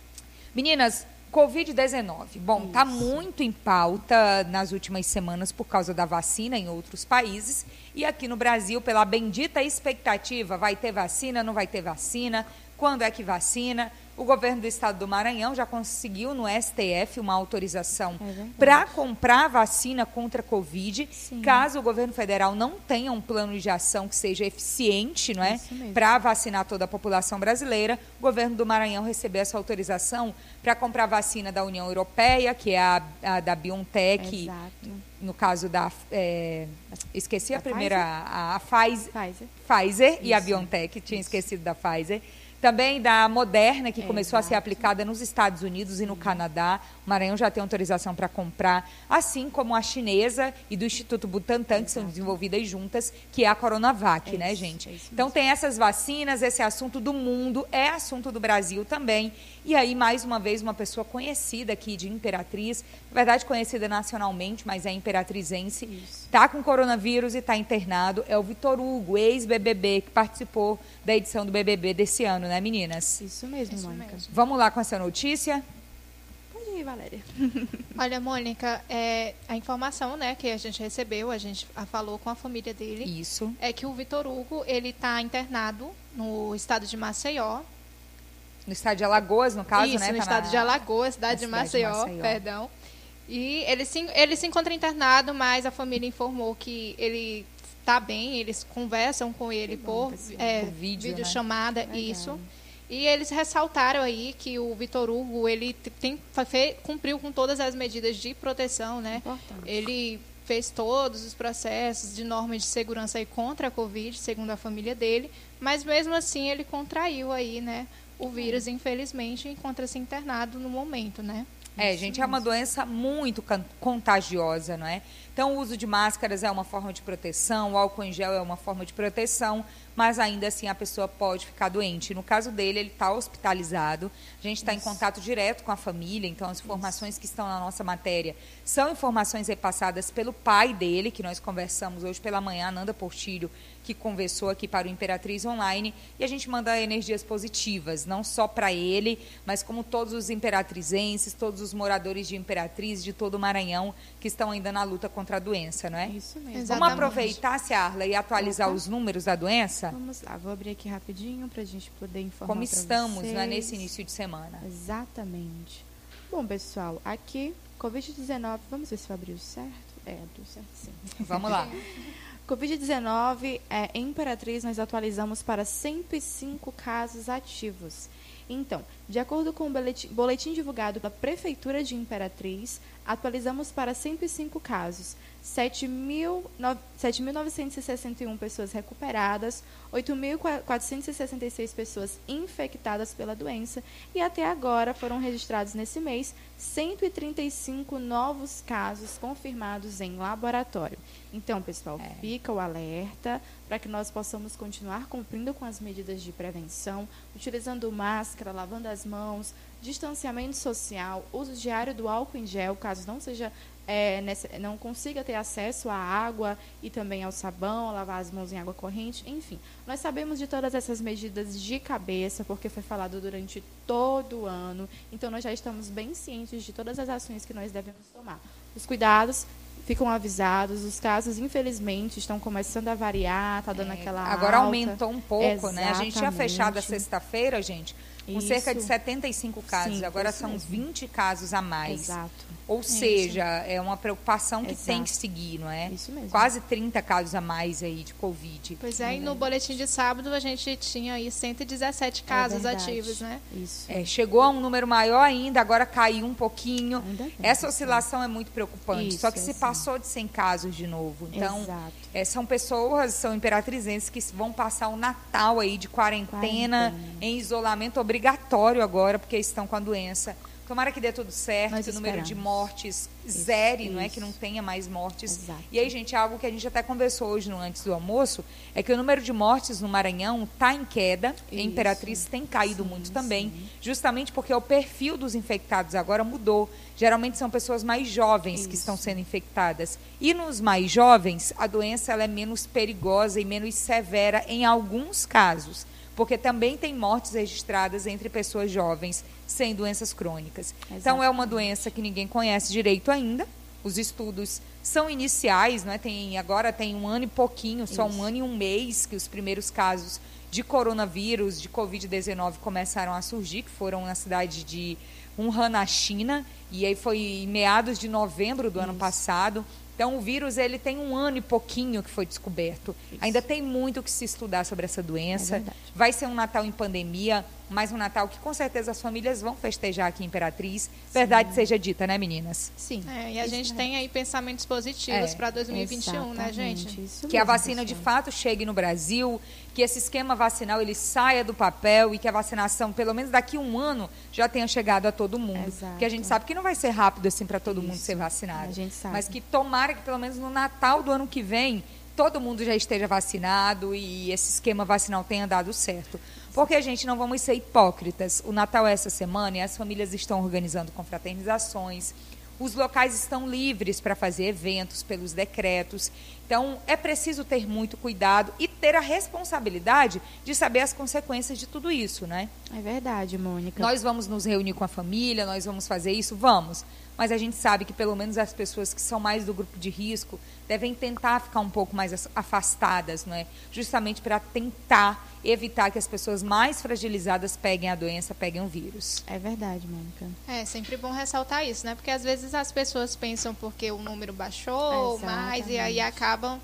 Meninas, Covid-19. Bom, está muito em pauta nas últimas semanas por causa da vacina em outros países. E aqui no Brasil, pela bendita expectativa, vai ter vacina, não vai ter vacina, quando é que vacina? O governo do estado do Maranhão já conseguiu no STF uma autorização É para comprar vacina contra a Covid. Sim. Caso o governo federal não tenha um plano de ação que seja eficiente, não é? Isso. Para vacinar toda a população brasileira, o governo do Maranhão recebeu essa autorização para comprar vacina da União Europeia, que é a, a da BioNTech, Exato. no caso da. é, esqueci a Da primeira, a, a Pfizer. Pfizer. Pfizer e a Isso. BioNTech, tinha esquecido da Pfizer. Também da Moderna, que começou a ser aplicada nos Estados Unidos e no Canadá. Maranhão já tem autorização para comprar, assim como a chinesa e do Instituto Butantan, que são desenvolvidas juntas, que é a Coronavac, É né, isso, gente? é isso então tem essas vacinas, esse assunto do mundo, é assunto do Brasil também. E aí, mais uma vez, uma pessoa conhecida aqui de Imperatriz, na verdade conhecida nacionalmente, mas é imperatrizense, está com coronavírus e está internado. É o Vitor Hugo, ex-BBB, que participou da edição do BBB desse ano, né, meninas? Isso mesmo, Isso Mônica. mesmo. Vamos lá com essa notícia? Aí, Valéria. Olha, Mônica, é, a informação né, que a gente recebeu, a gente a- falou com a família dele, Isso. é que o Vitor Hugo ele está internado no estado de Maceió. No estado de Alagoas, no caso, Isso, né? no tá estado na- de Alagoas, cidade, de, cidade de Maceió, Maceió. perdão. E ele se, ele se encontra internado, mas a família informou que ele está bem, eles conversam com ele por, é, Por vídeo, né? videochamada, isso. E eles ressaltaram aí que o Vitor Hugo, ele tem, cumpriu com todas as medidas de proteção, né? Importante. Ele fez todos os processos de normas de segurança aí contra a Covid, segundo a família dele, mas mesmo assim ele contraiu aí, né, o vírus, infelizmente, e encontra-se internado no momento, né? É, gente, é uma doença muito contagiosa, não é? Então, o uso de máscaras é uma forma de proteção, o álcool em gel é uma forma de proteção, mas ainda assim a pessoa pode ficar doente. No caso dele, ele está hospitalizado. A gente está em contato direto com a família, então as informações que estão na nossa matéria são informações repassadas pelo pai dele, que nós conversamos hoje pela manhã, Nanda Portilho, que conversou aqui para o Imperatriz Online, e a gente manda energias positivas, não só para ele, mas como todos os imperatrizenses, todos os moradores de Imperatriz, de todo o Maranhão, que estão ainda na luta contra a doença, não é? Isso mesmo. Vamos Exatamente. aproveitar, Ciarla, e atualizar Opa. os números da doença? Vamos lá, vou abrir aqui rapidinho para a gente poder informar Como estamos vocês. né, nesse início de semana? Exatamente. Bom, pessoal, aqui, Covid-19, vamos ver se eu abriu certo. É, abriu certo sim. Vamos lá. Covid-19, é, em Imperatriz, nós atualizamos para 105 casos ativos. Então, de acordo com o boletim, boletim divulgado pela Prefeitura de Imperatriz, atualizamos para 105 casos. 7.000 no- 7.961 pessoas recuperadas, 8.466 pessoas infectadas pela doença e até agora foram registrados nesse mês 135 novos casos confirmados em laboratório. Então, pessoal, fica o alerta para que nós possamos continuar cumprindo com as medidas de prevenção, utilizando máscara, lavando as mãos, distanciamento social, uso diário do álcool em gel, caso não seja é, não consiga ter acesso à água e também ao sabão, lavar as mãos em água corrente, enfim. Nós sabemos de todas essas medidas de cabeça, porque foi falado durante todo o ano, então nós já estamos bem cientes de todas as ações que nós devemos tomar. Os cuidados ficam avisados, os casos, infelizmente, estão começando a variar, tá dando aquela É, Agora alta. aumentou um pouco, né? A gente tinha fechado a Exatamente. sexta-feira, gente, com Isso. cerca de 75 casos. Sim, Agora são mesmo. 20 casos a mais. Exato. Ou seja, é uma preocupação que Exato. tem que seguir, não é? Isso mesmo. Quase 30 casos a mais aí de Covid. Pois é, e no boletim de sábado a gente tinha aí 117 casos É ativos, né? Isso. É, chegou a um número maior ainda, agora caiu um pouquinho. Essa pessoal. oscilação é muito preocupante. Isso, só que é se sim. passou de 100 casos de novo. Então, é, são pessoas, são imperatrizenses que vão passar o Natal aí de quarentena, Quarentena. em isolamento obrigatório agora, porque estão com a doença. Tomara que dê tudo certo, o número de mortes zere, não é? isso. Que não tenha mais mortes. Exato. E aí, gente, algo que a gente até conversou hoje no antes do almoço é que o número de mortes no Maranhão está em queda. Em Isso. Imperatriz tem caído muito também, justamente porque o perfil dos infectados agora mudou. Geralmente são pessoas mais jovens que estão sendo infectadas. E nos mais jovens, a doença ela é menos perigosa e menos severa em alguns casos. Porque também tem mortes registradas entre pessoas jovens sem doenças crônicas. Então é uma doença que ninguém conhece direito ainda. Os estudos são iniciais, não é? Tem, agora tem um ano e pouquinho, só um ano e um mês que os primeiros casos de coronavírus, de Covid-19 começaram a surgir, que foram na cidade de Wuhan, na China, e aí foi em meados de novembro do ano passado. Então, o vírus ele tem um ano e pouquinho que foi descoberto. Ainda tem muito que se estudar sobre essa doença. É. Vai ser um Natal em pandemia, mas um Natal que com certeza as famílias vão festejar aqui em Imperatriz. Verdade seja dita, né, meninas? Sim. É, e a Isso gente mesmo. tem aí pensamentos positivos É, para 2021, né, gente? Isso que a vacina de fato chegue no Brasil, que esse esquema vacinal ele saia do papel e que a vacinação, pelo menos daqui a um ano, já tenha chegado a todo mundo. Exato. Porque a gente sabe que não vai ser rápido assim para todo mundo Isso. ser vacinado. A gente sabe. Mas que tomara que pelo menos no Natal do ano que vem todo mundo já esteja vacinado e esse esquema vacinal tenha dado certo. Porque a gente não vamos ser hipócritas. O Natal é essa semana e as famílias estão organizando confraternizações. os locais estão livres para fazer eventos pelos decretos. Então, é preciso ter muito cuidado e ter a responsabilidade de saber as consequências de tudo isso, né? É verdade, Mônica. Nós vamos nos reunir com a família, nós vamos fazer isso, vamos. Mas a gente sabe que pelo menos as pessoas que são mais do grupo de risco devem tentar ficar um pouco mais as- afastadas, não é? Justamente para tentar evitar que as pessoas mais fragilizadas peguem a doença, peguem o vírus. É verdade, Mônica. É sempre bom ressaltar isso, né? Porque às vezes as pessoas pensam porque o número baixou mais e aí Exatamente. acabam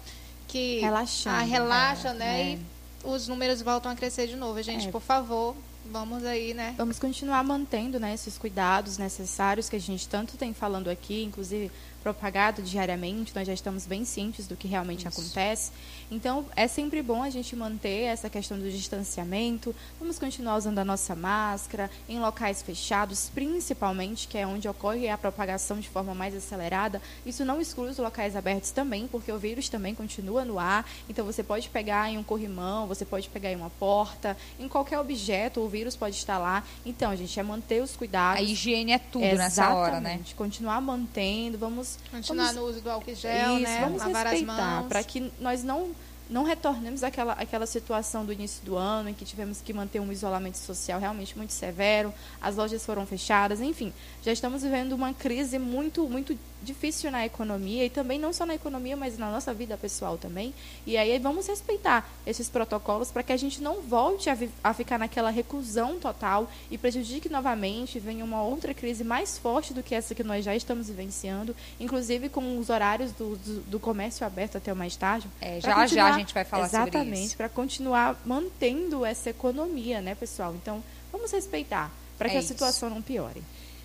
que Relaxando, ah, relaxa, é, né? é. E os números voltam a crescer de novo. Gente, É. por favor, vamos aí, né? Vamos continuar mantendo né, esses cuidados necessários que a gente tanto tem falando aqui, inclusive propagado diariamente, nós já estamos bem cientes do que realmente acontece. Então, é sempre bom a gente manter essa questão do distanciamento, vamos continuar usando a nossa máscara em locais fechados, principalmente, que é onde ocorre a propagação de forma mais acelerada. Isso não exclui os locais abertos também, porque o vírus também continua no ar, então você pode pegar em um corrimão, você pode pegar em uma porta, em qualquer objeto, o vírus pode estar lá. Então, gente, é manter os cuidados. A higiene é tudo nessa hora, né? Exatamente. Continuar mantendo, vamos Continuar vamos, no uso do álcool gel, isso, né? vamos Lavar as respeitar, mãos. para que nós não não retornemos àquela, àquela situação do início do ano em que tivemos que manter um isolamento social realmente muito severo, as lojas foram fechadas, enfim, já estamos vivendo uma crise muito muito difícil na economia e também não só na economia, mas na nossa vida pessoal também. E aí vamos respeitar esses protocolos para que a gente não volte a, a ficar naquela reclusão total e prejudique novamente, venha uma outra crise mais forte do que essa que nós já estamos vivenciando, inclusive com os horários do, do, do comércio aberto até o mais tarde. É, já já a gente vai falar sobre Exatamente, isso. para continuar mantendo essa economia, né, pessoal? Então, vamos respeitar para que É a isso. situação não piore.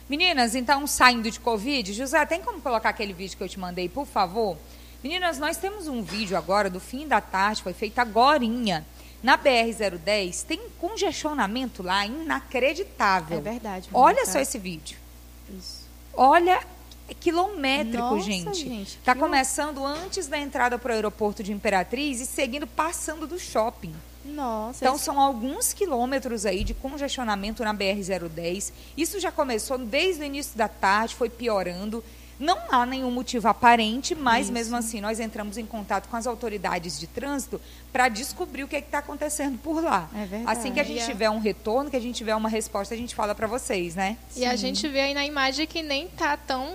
Meninas, então saindo de Covid, José, tem como colocar aquele vídeo que eu te mandei, por favor? Meninas, nós temos um vídeo agora do fim da tarde, foi feito agorinha. Na BR-010, tem um congestionamento lá inacreditável. É verdade. Olha Mônica. só esse vídeo. Isso. Olha, é quilométrico, Nossa, gente. gente, Tá começando antes da entrada para o aeroporto de Imperatriz e seguindo passando do shopping. Nossa, Então, são alguns quilômetros aí de congestionamento na BR-010. Isso já começou desde o início da tarde, foi piorando. Não há nenhum motivo aparente, mas Isso. mesmo assim nós entramos em contato com as autoridades de trânsito para descobrir o que está acontecendo por lá. É verdade. Assim que a gente É. tiver um retorno, que a gente tiver uma resposta, a gente fala para vocês, né? E a gente vê aí na imagem que nem tá tão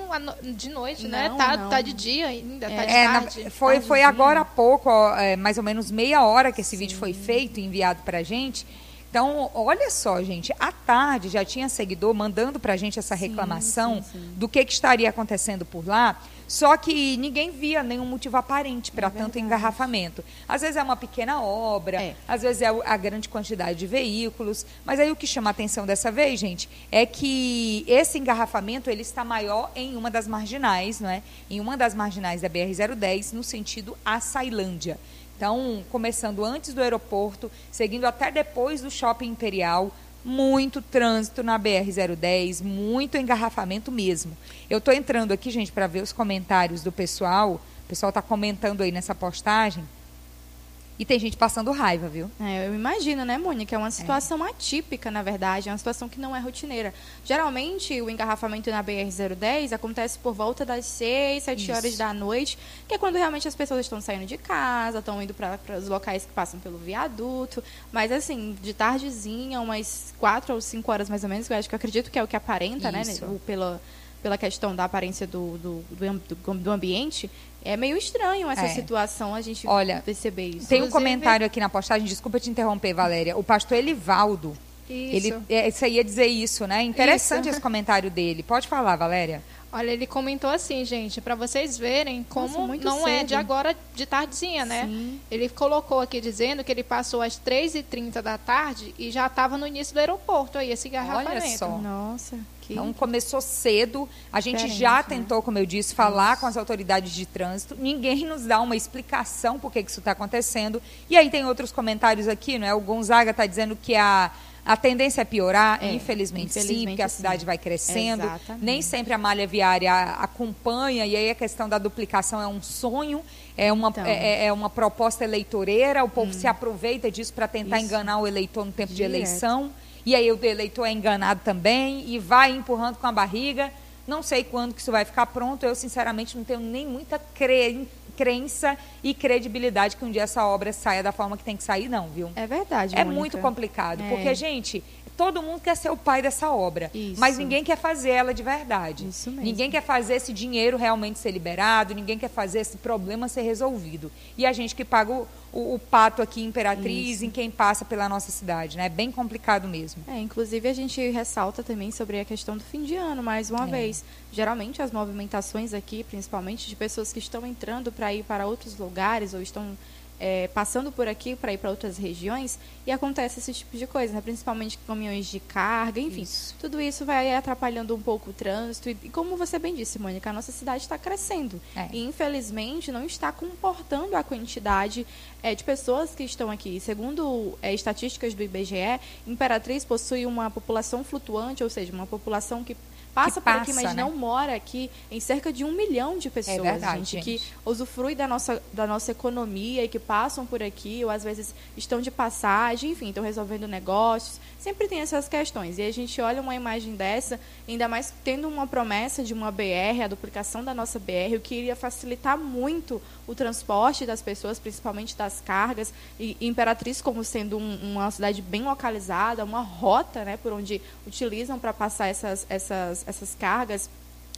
de noite, né? Não, Tá, não. tá de dia ainda, tá de É, na- tarde. foi, foi tardezinha. agora há pouco, ó, é, mais ou menos meia hora que esse vídeo foi feito e enviado para a gente. Então, olha só, gente, à tarde já tinha seguidor mandando para a gente essa reclamação sim, sim. do que, que estaria acontecendo por lá, só que ninguém via nenhum motivo aparente para tanto engarrafamento. Às vezes é uma pequena obra, É. às vezes é a grande quantidade de veículos, mas aí o que chama a atenção dessa vez, gente, é que esse engarrafamento ele está maior em uma das marginais, não é? Em uma das marginais da BR-010, no sentido a Sailândia. Então, começando antes do aeroporto, seguindo até depois do Shopping Imperial, muito trânsito na BR-010, muito engarrafamento mesmo. Eu estou entrando aqui, gente, para ver os comentários do pessoal. O pessoal está comentando aí nessa postagem. E tem gente passando raiva, viu? É, eu imagino, né, Mônica? É uma situação atípica, na verdade, é uma situação que não é rotineira. Geralmente, o engarrafamento na BR-010 acontece por volta das 6, 7 Isso. horas da noite, que é quando realmente as pessoas estão saindo de casa, estão indo para os locais que passam pelo viaduto. Mas, assim, de tardezinha, umas 4 ou 5 horas mais ou menos, que eu acho que eu acredito que é o que aparenta, né, Isso. o- pela, pela questão da aparência do, do, do, do- do ambiente. É meio estranho essa É. situação, a gente Olha, perceber isso. Tem um Inclusive- comentário aqui na postagem, desculpa te interromper, Valéria. O pastor Elivaldo, Isso. ele, é, você ia dizer isso, né? Interessante Isso. esse comentário dele. Pode falar, Valéria. Olha, ele comentou assim, gente, para vocês verem como Nossa, muito não é cedo. de agora de tardezinha, né? Sim. Ele colocou aqui dizendo que ele passou às 3h30 da tarde e já estava no início do aeroporto aí, esse engarrafamento. só. Nossa, que Então começou cedo. A gente Diferente, já né? tentou, como eu disse, falar com as autoridades de trânsito. Ninguém nos dá uma explicação por que, que isso está acontecendo. E aí tem outros comentários aqui, não é? O Gonzaga está dizendo que a, a tendência é piorar. É, infelizmente, sim, infelizmente, porque a sim. cidade vai crescendo. Exatamente. Nem sempre a malha viária acompanha. E aí a questão da duplicação é um sonho. É uma, Então. é, é uma proposta eleitoreira, o povo se aproveita disso para tentar Isso. enganar o eleitor no tempo de Direto. eleição. E aí o eleitor é enganado também e vai empurrando com a barriga Não sei quando que isso vai ficar pronto. Eu, sinceramente, não tenho nem muita cre- crença e credibilidade que um dia essa obra saia da forma que tem que sair, não, viu? É verdade, É Mônica. muito complicado, É. porque, gente, todo mundo quer ser o pai dessa obra, Isso. mas ninguém quer fazer ela de verdade. Isso mesmo. Ninguém quer fazer esse dinheiro realmente ser liberado, ninguém quer fazer esse problema ser resolvido. E a gente que paga o, o- o pato aqui em Imperatriz, Isso. em quem passa pela nossa cidade, né? É bem complicado mesmo. É, inclusive a gente ressalta também sobre a questão do fim de ano, mais uma É. vez. Geralmente as movimentações aqui, principalmente de pessoas que estão entrando para ir para outros lugares ou estão é, passando por aqui para ir para outras regiões e acontece esse tipo de coisa, né? principalmente caminhões de carga, enfim. Isso. Tudo isso vai atrapalhando um pouco o trânsito e, e como você bem disse, Mônica, a nossa cidade está crescendo É. e infelizmente não está comportando a quantidade é, de pessoas que estão aqui. Segundo é, estatísticas do IBGE, Imperatriz possui uma população flutuante, ou seja, uma população que passa, por aqui, mas né? não mora aqui, em cerca de um milhão de pessoas, verdade, gente, gente. que usufrui da nossa, da nossa economia e que passam por aqui, ou às vezes estão de passagem, enfim, estão resolvendo negócios. Sempre tem essas questões. E a gente olha uma imagem dessa, ainda mais tendo uma promessa de uma BR, a duplicação da nossa BR, o que iria facilitar muito o transporte das pessoas, principalmente das cargas. E Imperatriz, como sendo um- uma cidade bem localizada, uma rota né, por onde utilizam para passar essas, essas, essas cargas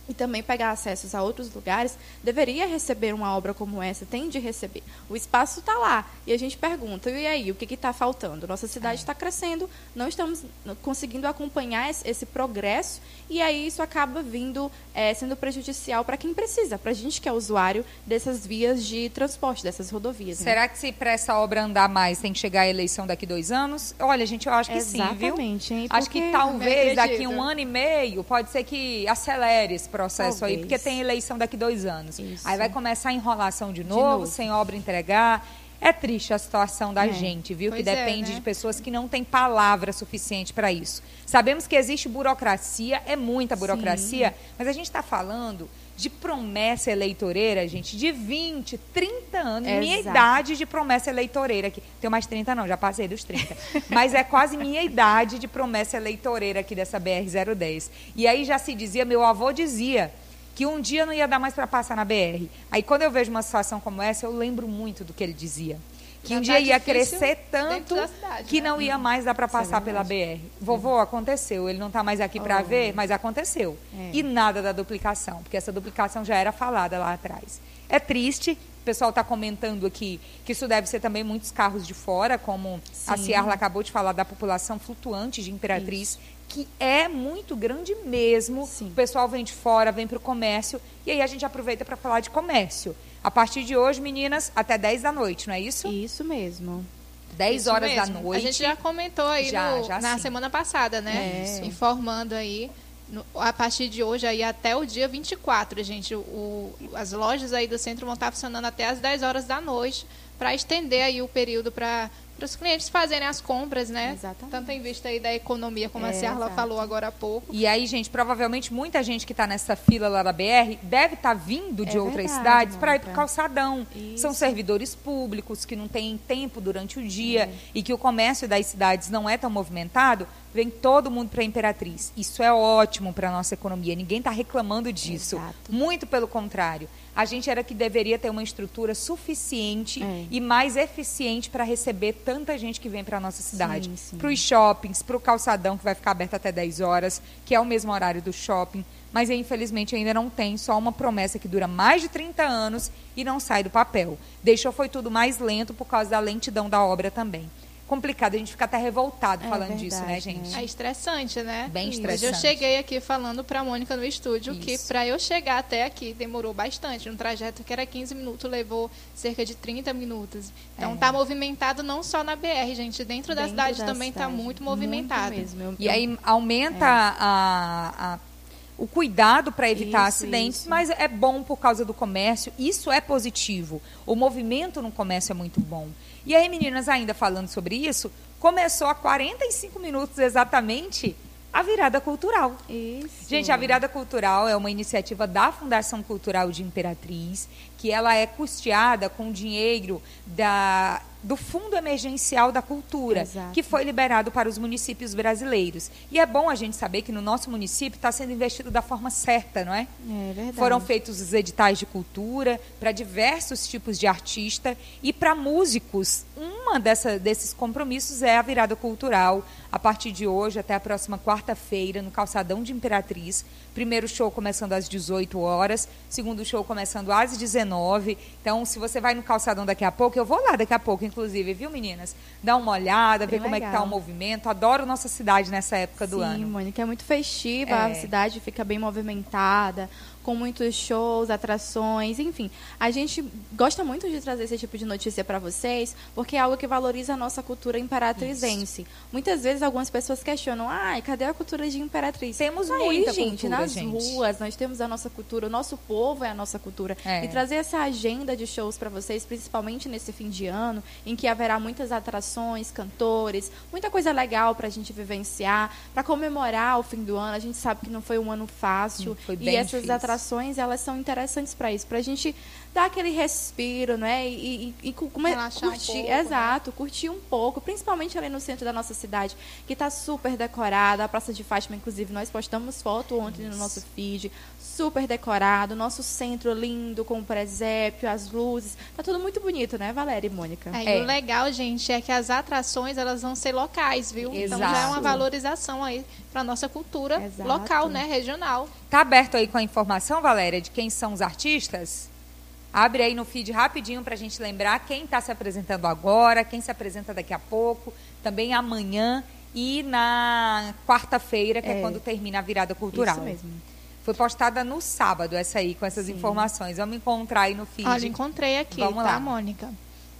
e também pegar acessos a outros lugares, deveria receber uma obra como essa, tem de receber. O espaço está lá. E a gente pergunta, e aí, o que está faltando? Nossa cidade está crescendo, não estamos conseguindo acompanhar esse, esse progresso, e aí isso acaba vindo, eh, sendo prejudicial para quem precisa, para a gente que é usuário dessas vias de transporte, dessas rodovias. né? Será que se para essa obra andar mais tem que chegar a eleição daqui dois anos? Olha, gente, eu acho que sim, viu? Exatamente, hein? Acho que talvez daqui um ano e meio pode ser que acelere esse processo aí, Talvez. porque tem eleição daqui dois anos. Isso. Aí vai começar a enrolação de novo, novo. sem obra entregar. É triste a situação da É. gente, viu? Pois que é, depende né? de pessoas que não têm palavra suficiente para isso. Sabemos que existe burocracia, é muita burocracia, mas a gente está falando de promessa eleitoreira, gente, de 20, 30 anos. Minha Exato. idade de promessa eleitoreira aqui. Tenho mais de 30 não, já passei dos 30. Mas é quase minha idade de promessa eleitoreira aqui dessa BR-010. E aí já se dizia, meu avô dizia, que um dia não ia dar mais para passar na BR. Aí quando eu vejo uma situação como essa, eu lembro muito do que ele dizia. Que Já um tá dia ia difícil crescer tanto da cidade, que né? não ia mais dar para passar pela BR. Vovô, aconteceu. Ele não está mais aqui para Oh. ver, mas aconteceu. É. E nada da duplicação, porque essa duplicação já era falada lá atrás. É triste. O pessoal está comentando aqui que isso deve ser também muitos carros de fora, como a Sim. Ciarla acabou de falar da população flutuante de Imperatriz, que é muito grande mesmo. Sim. O pessoal vem de fora, vem para o comércio, e aí a gente aproveita para falar de comércio. A partir de hoje, meninas, até 10 da noite, não é isso? Isso mesmo. 10 Isso horas mesmo. da noite. A gente já comentou aí Já, no- já na sim. semana passada, né? É. Informando aí. no- a partir de hoje aí até o dia 24, gente, o, as lojas aí do centro vão estar funcionando até as 10 horas da noite para estender aí o período para os clientes fazerem as compras, né? Exatamente. Tanto em vista aí da economia, como a É, Ciarla exato. falou agora há pouco. E aí, gente, provavelmente muita gente que está nessa fila lá da BR deve estar vindo de É outras verdade, cidades para ir para o Mônica. calçadão. Isso. São servidores públicos que não têm tempo durante o dia É. e que o comércio das cidades não é tão movimentado. Vem todo mundo para a Imperatriz. Isso é ótimo para a nossa economia. Ninguém está reclamando disso. Exato. Muito pelo contrário. A gente era que deveria ter uma estrutura suficiente É. e mais eficiente para receber tanta gente que vem para a nossa cidade. Para os shoppings, para o calçadão, que vai ficar aberto até 10 horas, que é o mesmo horário do shopping. Mas infelizmente ainda não tem, só uma promessa que dura mais de 30 anos e não sai do papel. Deixou foi tudo mais lento por causa da lentidão da obra também. Complicado, a gente fica até revoltado É falando disso, né, verdade, gente? É estressante, né? Bem Hoje estressante. eu cheguei aqui falando para a Mônica no estúdio que Isso. para eu chegar até aqui demorou bastante. Um trajeto que era 15 minutos levou cerca de 30 minutos. Então É. tá movimentado não só na BR, gente. Dentro, da Dentro cidade da também tá cidade. muito movimentado. mesmo. Eu- E eu- aí aumenta a- a- o cuidado para evitar Isso, acidentes, isso. mas é bom por causa do comércio. Isso é positivo. O movimento no comércio é muito bom. E aí, meninas, ainda falando sobre isso, começou há 45 minutos exatamente a virada cultural. Isso. Gente, a Virada Cultural é uma iniciativa da Fundação Cultural de Imperatriz, que ela é custeada com dinheiro da, do Fundo Emergencial da Cultura, Exato. que foi liberado para os municípios brasileiros. E é bom a gente saber que no nosso município está sendo investido da forma certa, não é? É verdade. Foram feitos os editais de cultura para diversos tipos de artista e para músicos. Uma dessa, desses compromissos é a virada cultural. A partir de hoje até a próxima quarta-feira, no Calçadão de Imperatriz. Primeiro show começando às 18 horas, segundo show começando às 19. Então, se você vai no Calçadão daqui a pouco, eu vou lá daqui a pouco, inclusive, viu, meninas? Dá uma olhada, ver como é que tá o movimento. Adoro nossa cidade nessa época do Sim, ano. Mônica, é muito festiva, É. a cidade fica bem movimentada, com muitos shows, atrações, enfim. A gente gosta muito de trazer esse tipo de notícia para vocês, porque é algo que valoriza a nossa cultura imperatrizense. Muitas vezes algumas pessoas questionam: "Ai, cadê a cultura de Imperatriz?" Temos Aí, muita gente, cultura, nas gente. ruas nós temos a nossa cultura, o nosso povo é a nossa cultura. É. E trazer essa agenda de shows para vocês, principalmente nesse fim de ano, em que haverá muitas atrações, cantores, muita coisa legal para a gente vivenciar, para comemorar o fim do ano. A gente sabe que não foi um ano fácil Hum, e essas difícil. atrações elas são interessantes para isso, para a gente dar aquele respiro, né? E, e, e come- Relaxar um curtir, pouco, né? exato, curtir um pouco, principalmente ali no centro da nossa cidade, que está super decorada. A Praça de Fátima, inclusive, nós postamos foto ontem no nosso feed, super decorado, nosso centro lindo com o presépio, as luzes, tá tudo muito bonito, né, Valéria e Mônica? É, É. E o legal, gente, é que as atrações elas vão ser locais, viu? Então já é Exato. uma valorização aí para nossa cultura Exato. local, né, regional. Tá aberto aí com a informação, Valéria, de quem são os artistas? Abre aí no feed rapidinho para a gente lembrar quem está se apresentando agora, quem se apresenta daqui a pouco, também amanhã e na quarta-feira, que é. É. quando termina a virada cultural. Isso mesmo. Foi postada no sábado essa aí, com essas Sim. informações. Vamos encontrar aí no feed. Olha, encontrei aqui, Vamos tá, lá. Mônica?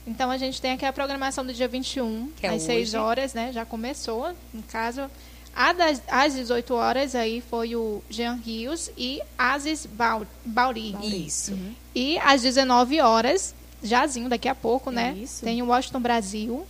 Então a gente tem aqui a programação do dia 21, Que é às 6 hoje. horas, né? Já começou, no caso. A das, às 18 horas aí foi o Jean Rios e Aziz Bau- Bauri. Isso. E às 19 horas, jazinho daqui a pouco, né? Isso. Tem o Washington Brasil.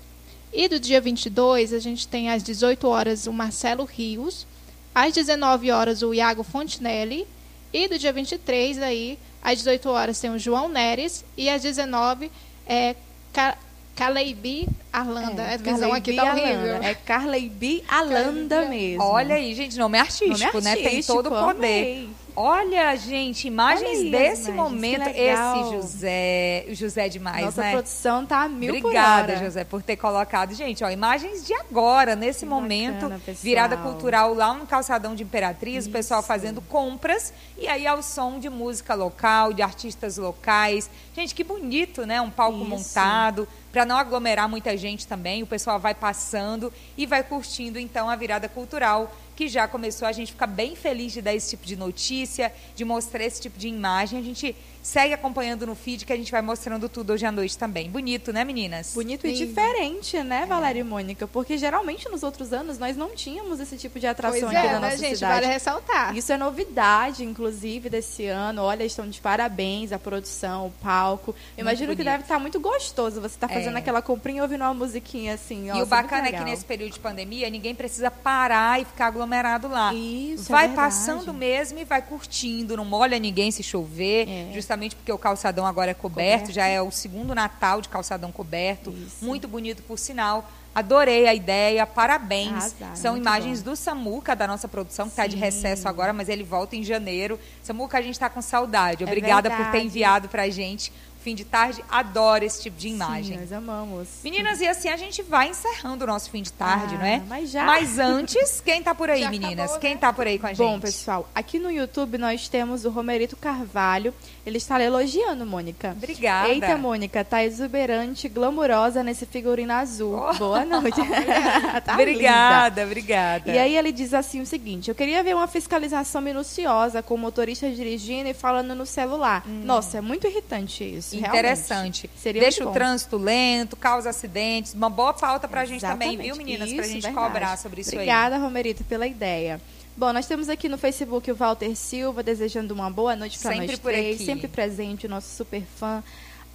E do dia 22, a gente tem às 18 horas o Marcelo Rios. Às 19 horas, o Iago Fontinelli. E do dia 23, aí, às 18 horas, tem o João Neres. E às 19, é Ca Caleibi Arlanda. É, a visão aqui tá horrível. Alanda. É Carleibi Alanda mesmo. Olha aí, gente, nome artístico, Nome né? Tem artístico, todo o poder. amei. Olha, gente, imagens Olha desse imagens, momento. Esse José, José demais, Nossa né? produção tá mil Obrigada, por. José, por ter colocado. Gente, ó, imagens de agora, nesse Que momento. bacana, virada cultural lá no calçadão de Imperatriz, o pessoal fazendo compras. E aí ao som de música local, de artistas locais. Gente, que bonito, né? Um palco Isso. montado. Para não aglomerar muita gente também, o pessoal vai passando e vai curtindo então a virada cultural que já começou. A gente fica bem feliz de dar esse tipo de notícia, de mostrar esse tipo de imagem. A gente segue acompanhando no feed que a gente vai mostrando tudo hoje à noite também. Bonito, né, meninas? Bonito e Lindo. diferente, É. né, Valéria e Mônica? Porque geralmente nos outros anos nós não tínhamos esse tipo de atração Pois aqui é, na né, nossa gente? cidade. Vale ressaltar. Isso é novidade, inclusive, desse ano. Olha, estão de parabéns a produção, o palco. Eu imagino que deve estar muito gostoso você estar fazendo É. aquela comprinha e ouvindo uma musiquinha assim. E o bacana é que nesse período de pandemia, ninguém precisa parar e ficar aglomerado lá. Isso, é vai verdade. passando mesmo e vai curtindo, não molha ninguém se chover, É. justamente porque o calçadão agora é coberto, Coberto. já é o segundo Natal de calçadão coberto, Isso. muito bonito por sinal. Adorei a ideia, parabéns. Arrasaram, São imagens bom. do Samuca, da nossa produção, que está de recesso agora, mas ele volta em janeiro. Samuca, a gente está com saudade. É Obrigada por ter enviado pra gente. Fim de tarde, adoro esse tipo de imagem. Sim, nós amamos. Meninas, e assim a gente vai encerrando o nosso fim de tarde, Ah, não é? mas já. antes, quem tá por aí, Já meninas? acabou, quem né? tá por aí com a gente? Bom, pessoal, aqui no YouTube nós temos o Romerito Carvalho. Ele está elogiando, Mônica. Obrigada. Eita, Mônica, tá exuberante, glamurosa nesse figurino azul. Oh. Boa noite. tá linda. obrigada, obrigada. E aí ele diz assim o seguinte: eu queria ver uma fiscalização minuciosa com o motorista dirigindo e falando no celular. Nossa, é muito irritante isso. Hum. Interessante. Seria Deixa o trânsito lento, causa acidentes. Uma boa pauta pra gente também, viu, meninas? pra Isso, gente verdade. cobrar sobre isso Obrigada, Romerito, pela ideia. Bom, nós temos aqui no Facebook o Walter Silva desejando uma boa noite para nós três, aqui. sempre presente, o nosso super fã.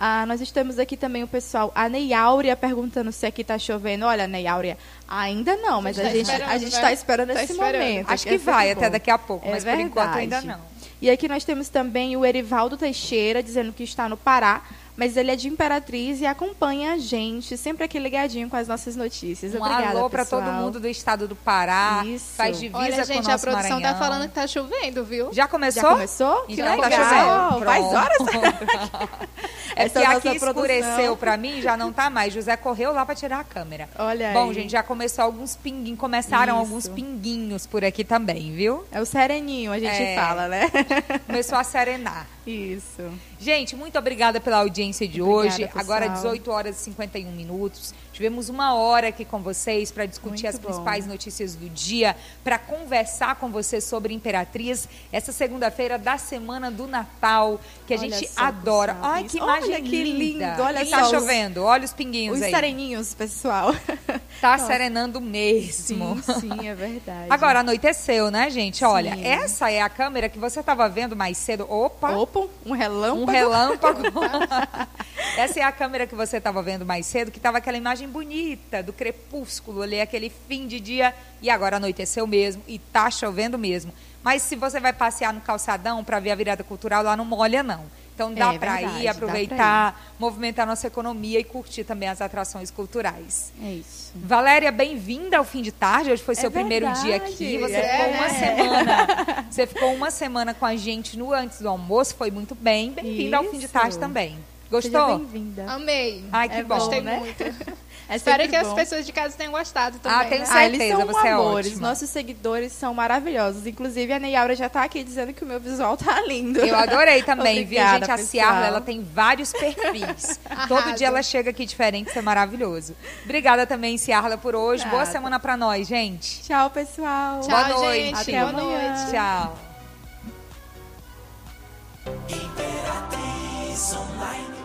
Ah, nós temos aqui também o pessoal, a Neyáurea perguntando se aqui tá chovendo. Olha, Neyáurea, ainda não, mas a tá gente esperando, a gente né? está esperando Tá esse esperando. momento. Acho que é vai até daqui a pouco, É mas por enquanto ainda verdade. não. E aqui nós temos também o Erivaldo Teixeira dizendo que está no Pará, mas ele é de Imperatriz e acompanha a gente, sempre aqui ligadinho com as nossas notícias. Um Obrigada, alô para todo mundo do estado do Pará. Isso. Faz divisa Olha, com o gente, nosso a produção Maranhão. tá falando que tá chovendo, viu? Já começou? Já começou? Que Então tá legal. chovendo. Faz horas. É Essa que aqui escureceu pra mim, já não tá mais. José correu lá pra tirar a câmera. Olha Bom, aí. gente, já começou alguns pinguinhos, começaram Isso. alguns pinguinhos por aqui também, viu? É o sereninho, a gente É. fala, né? Começou a serenar. Isso. Gente, muito obrigada pela audiência de Obrigada, hoje. pessoal. Agora 18 horas e 51 minutos. Tivemos uma hora aqui com vocês para discutir Muito as bom. principais notícias do dia, para conversar com vocês sobre Imperatriz, essa segunda-feira da semana do Natal, que a Olha gente só, adora. pessoal, Ai, que imagem Olha que linda. lindo, olha E tá os- chovendo, olha os pinguinhos Os aí. sereninhos, pessoal. Tá serenando mesmo. Sim, sim, é verdade. Agora anoiteceu, né, gente? Olha, Sim. essa é a câmera que você estava vendo mais cedo. Opa! Opa, um relâmpago. Um relâmpago. Essa é a câmera que você estava vendo mais cedo, que estava aquela imagem bonita do crepúsculo ali, aquele fim de dia. E agora anoiteceu mesmo e tá chovendo mesmo. Mas se você vai passear no calçadão para ver a virada cultural, lá não molha, não. Então dá É para ir, aproveitar, movimentar nossa economia e curtir também as atrações culturais. É isso. Valéria, bem-vinda ao fim de tarde. Hoje foi seu É primeiro dia aqui. Você é. ficou uma semana. Você ficou uma semana com a gente no antes do almoço. Foi muito bem. Bem-vinda ao fim de tarde também. Gostou? bem-vinda. Amei. Ai, que é bom, Gostei né? muito. Né? É Espero que bom. as pessoas de casa tenham gostado ah, também. Ah, tenho né? certeza, ah, eles são você é amores. É Nossos seguidores são maravilhosos. Inclusive, a Neiaura já está aqui dizendo que o meu visual tá lindo. Eu adorei também, Obrigada, viu, gente? A Ciarla, ela tem vários perfis. Todo dia ela chega aqui diferente, isso é maravilhoso. Obrigada também, Ciarla, por hoje. Obrigada. Boa semana para nós, gente. Tchau, pessoal. Tchau, boa noite. Gente. Até boa amanhã. noite. Tchau. Imperatriz Online.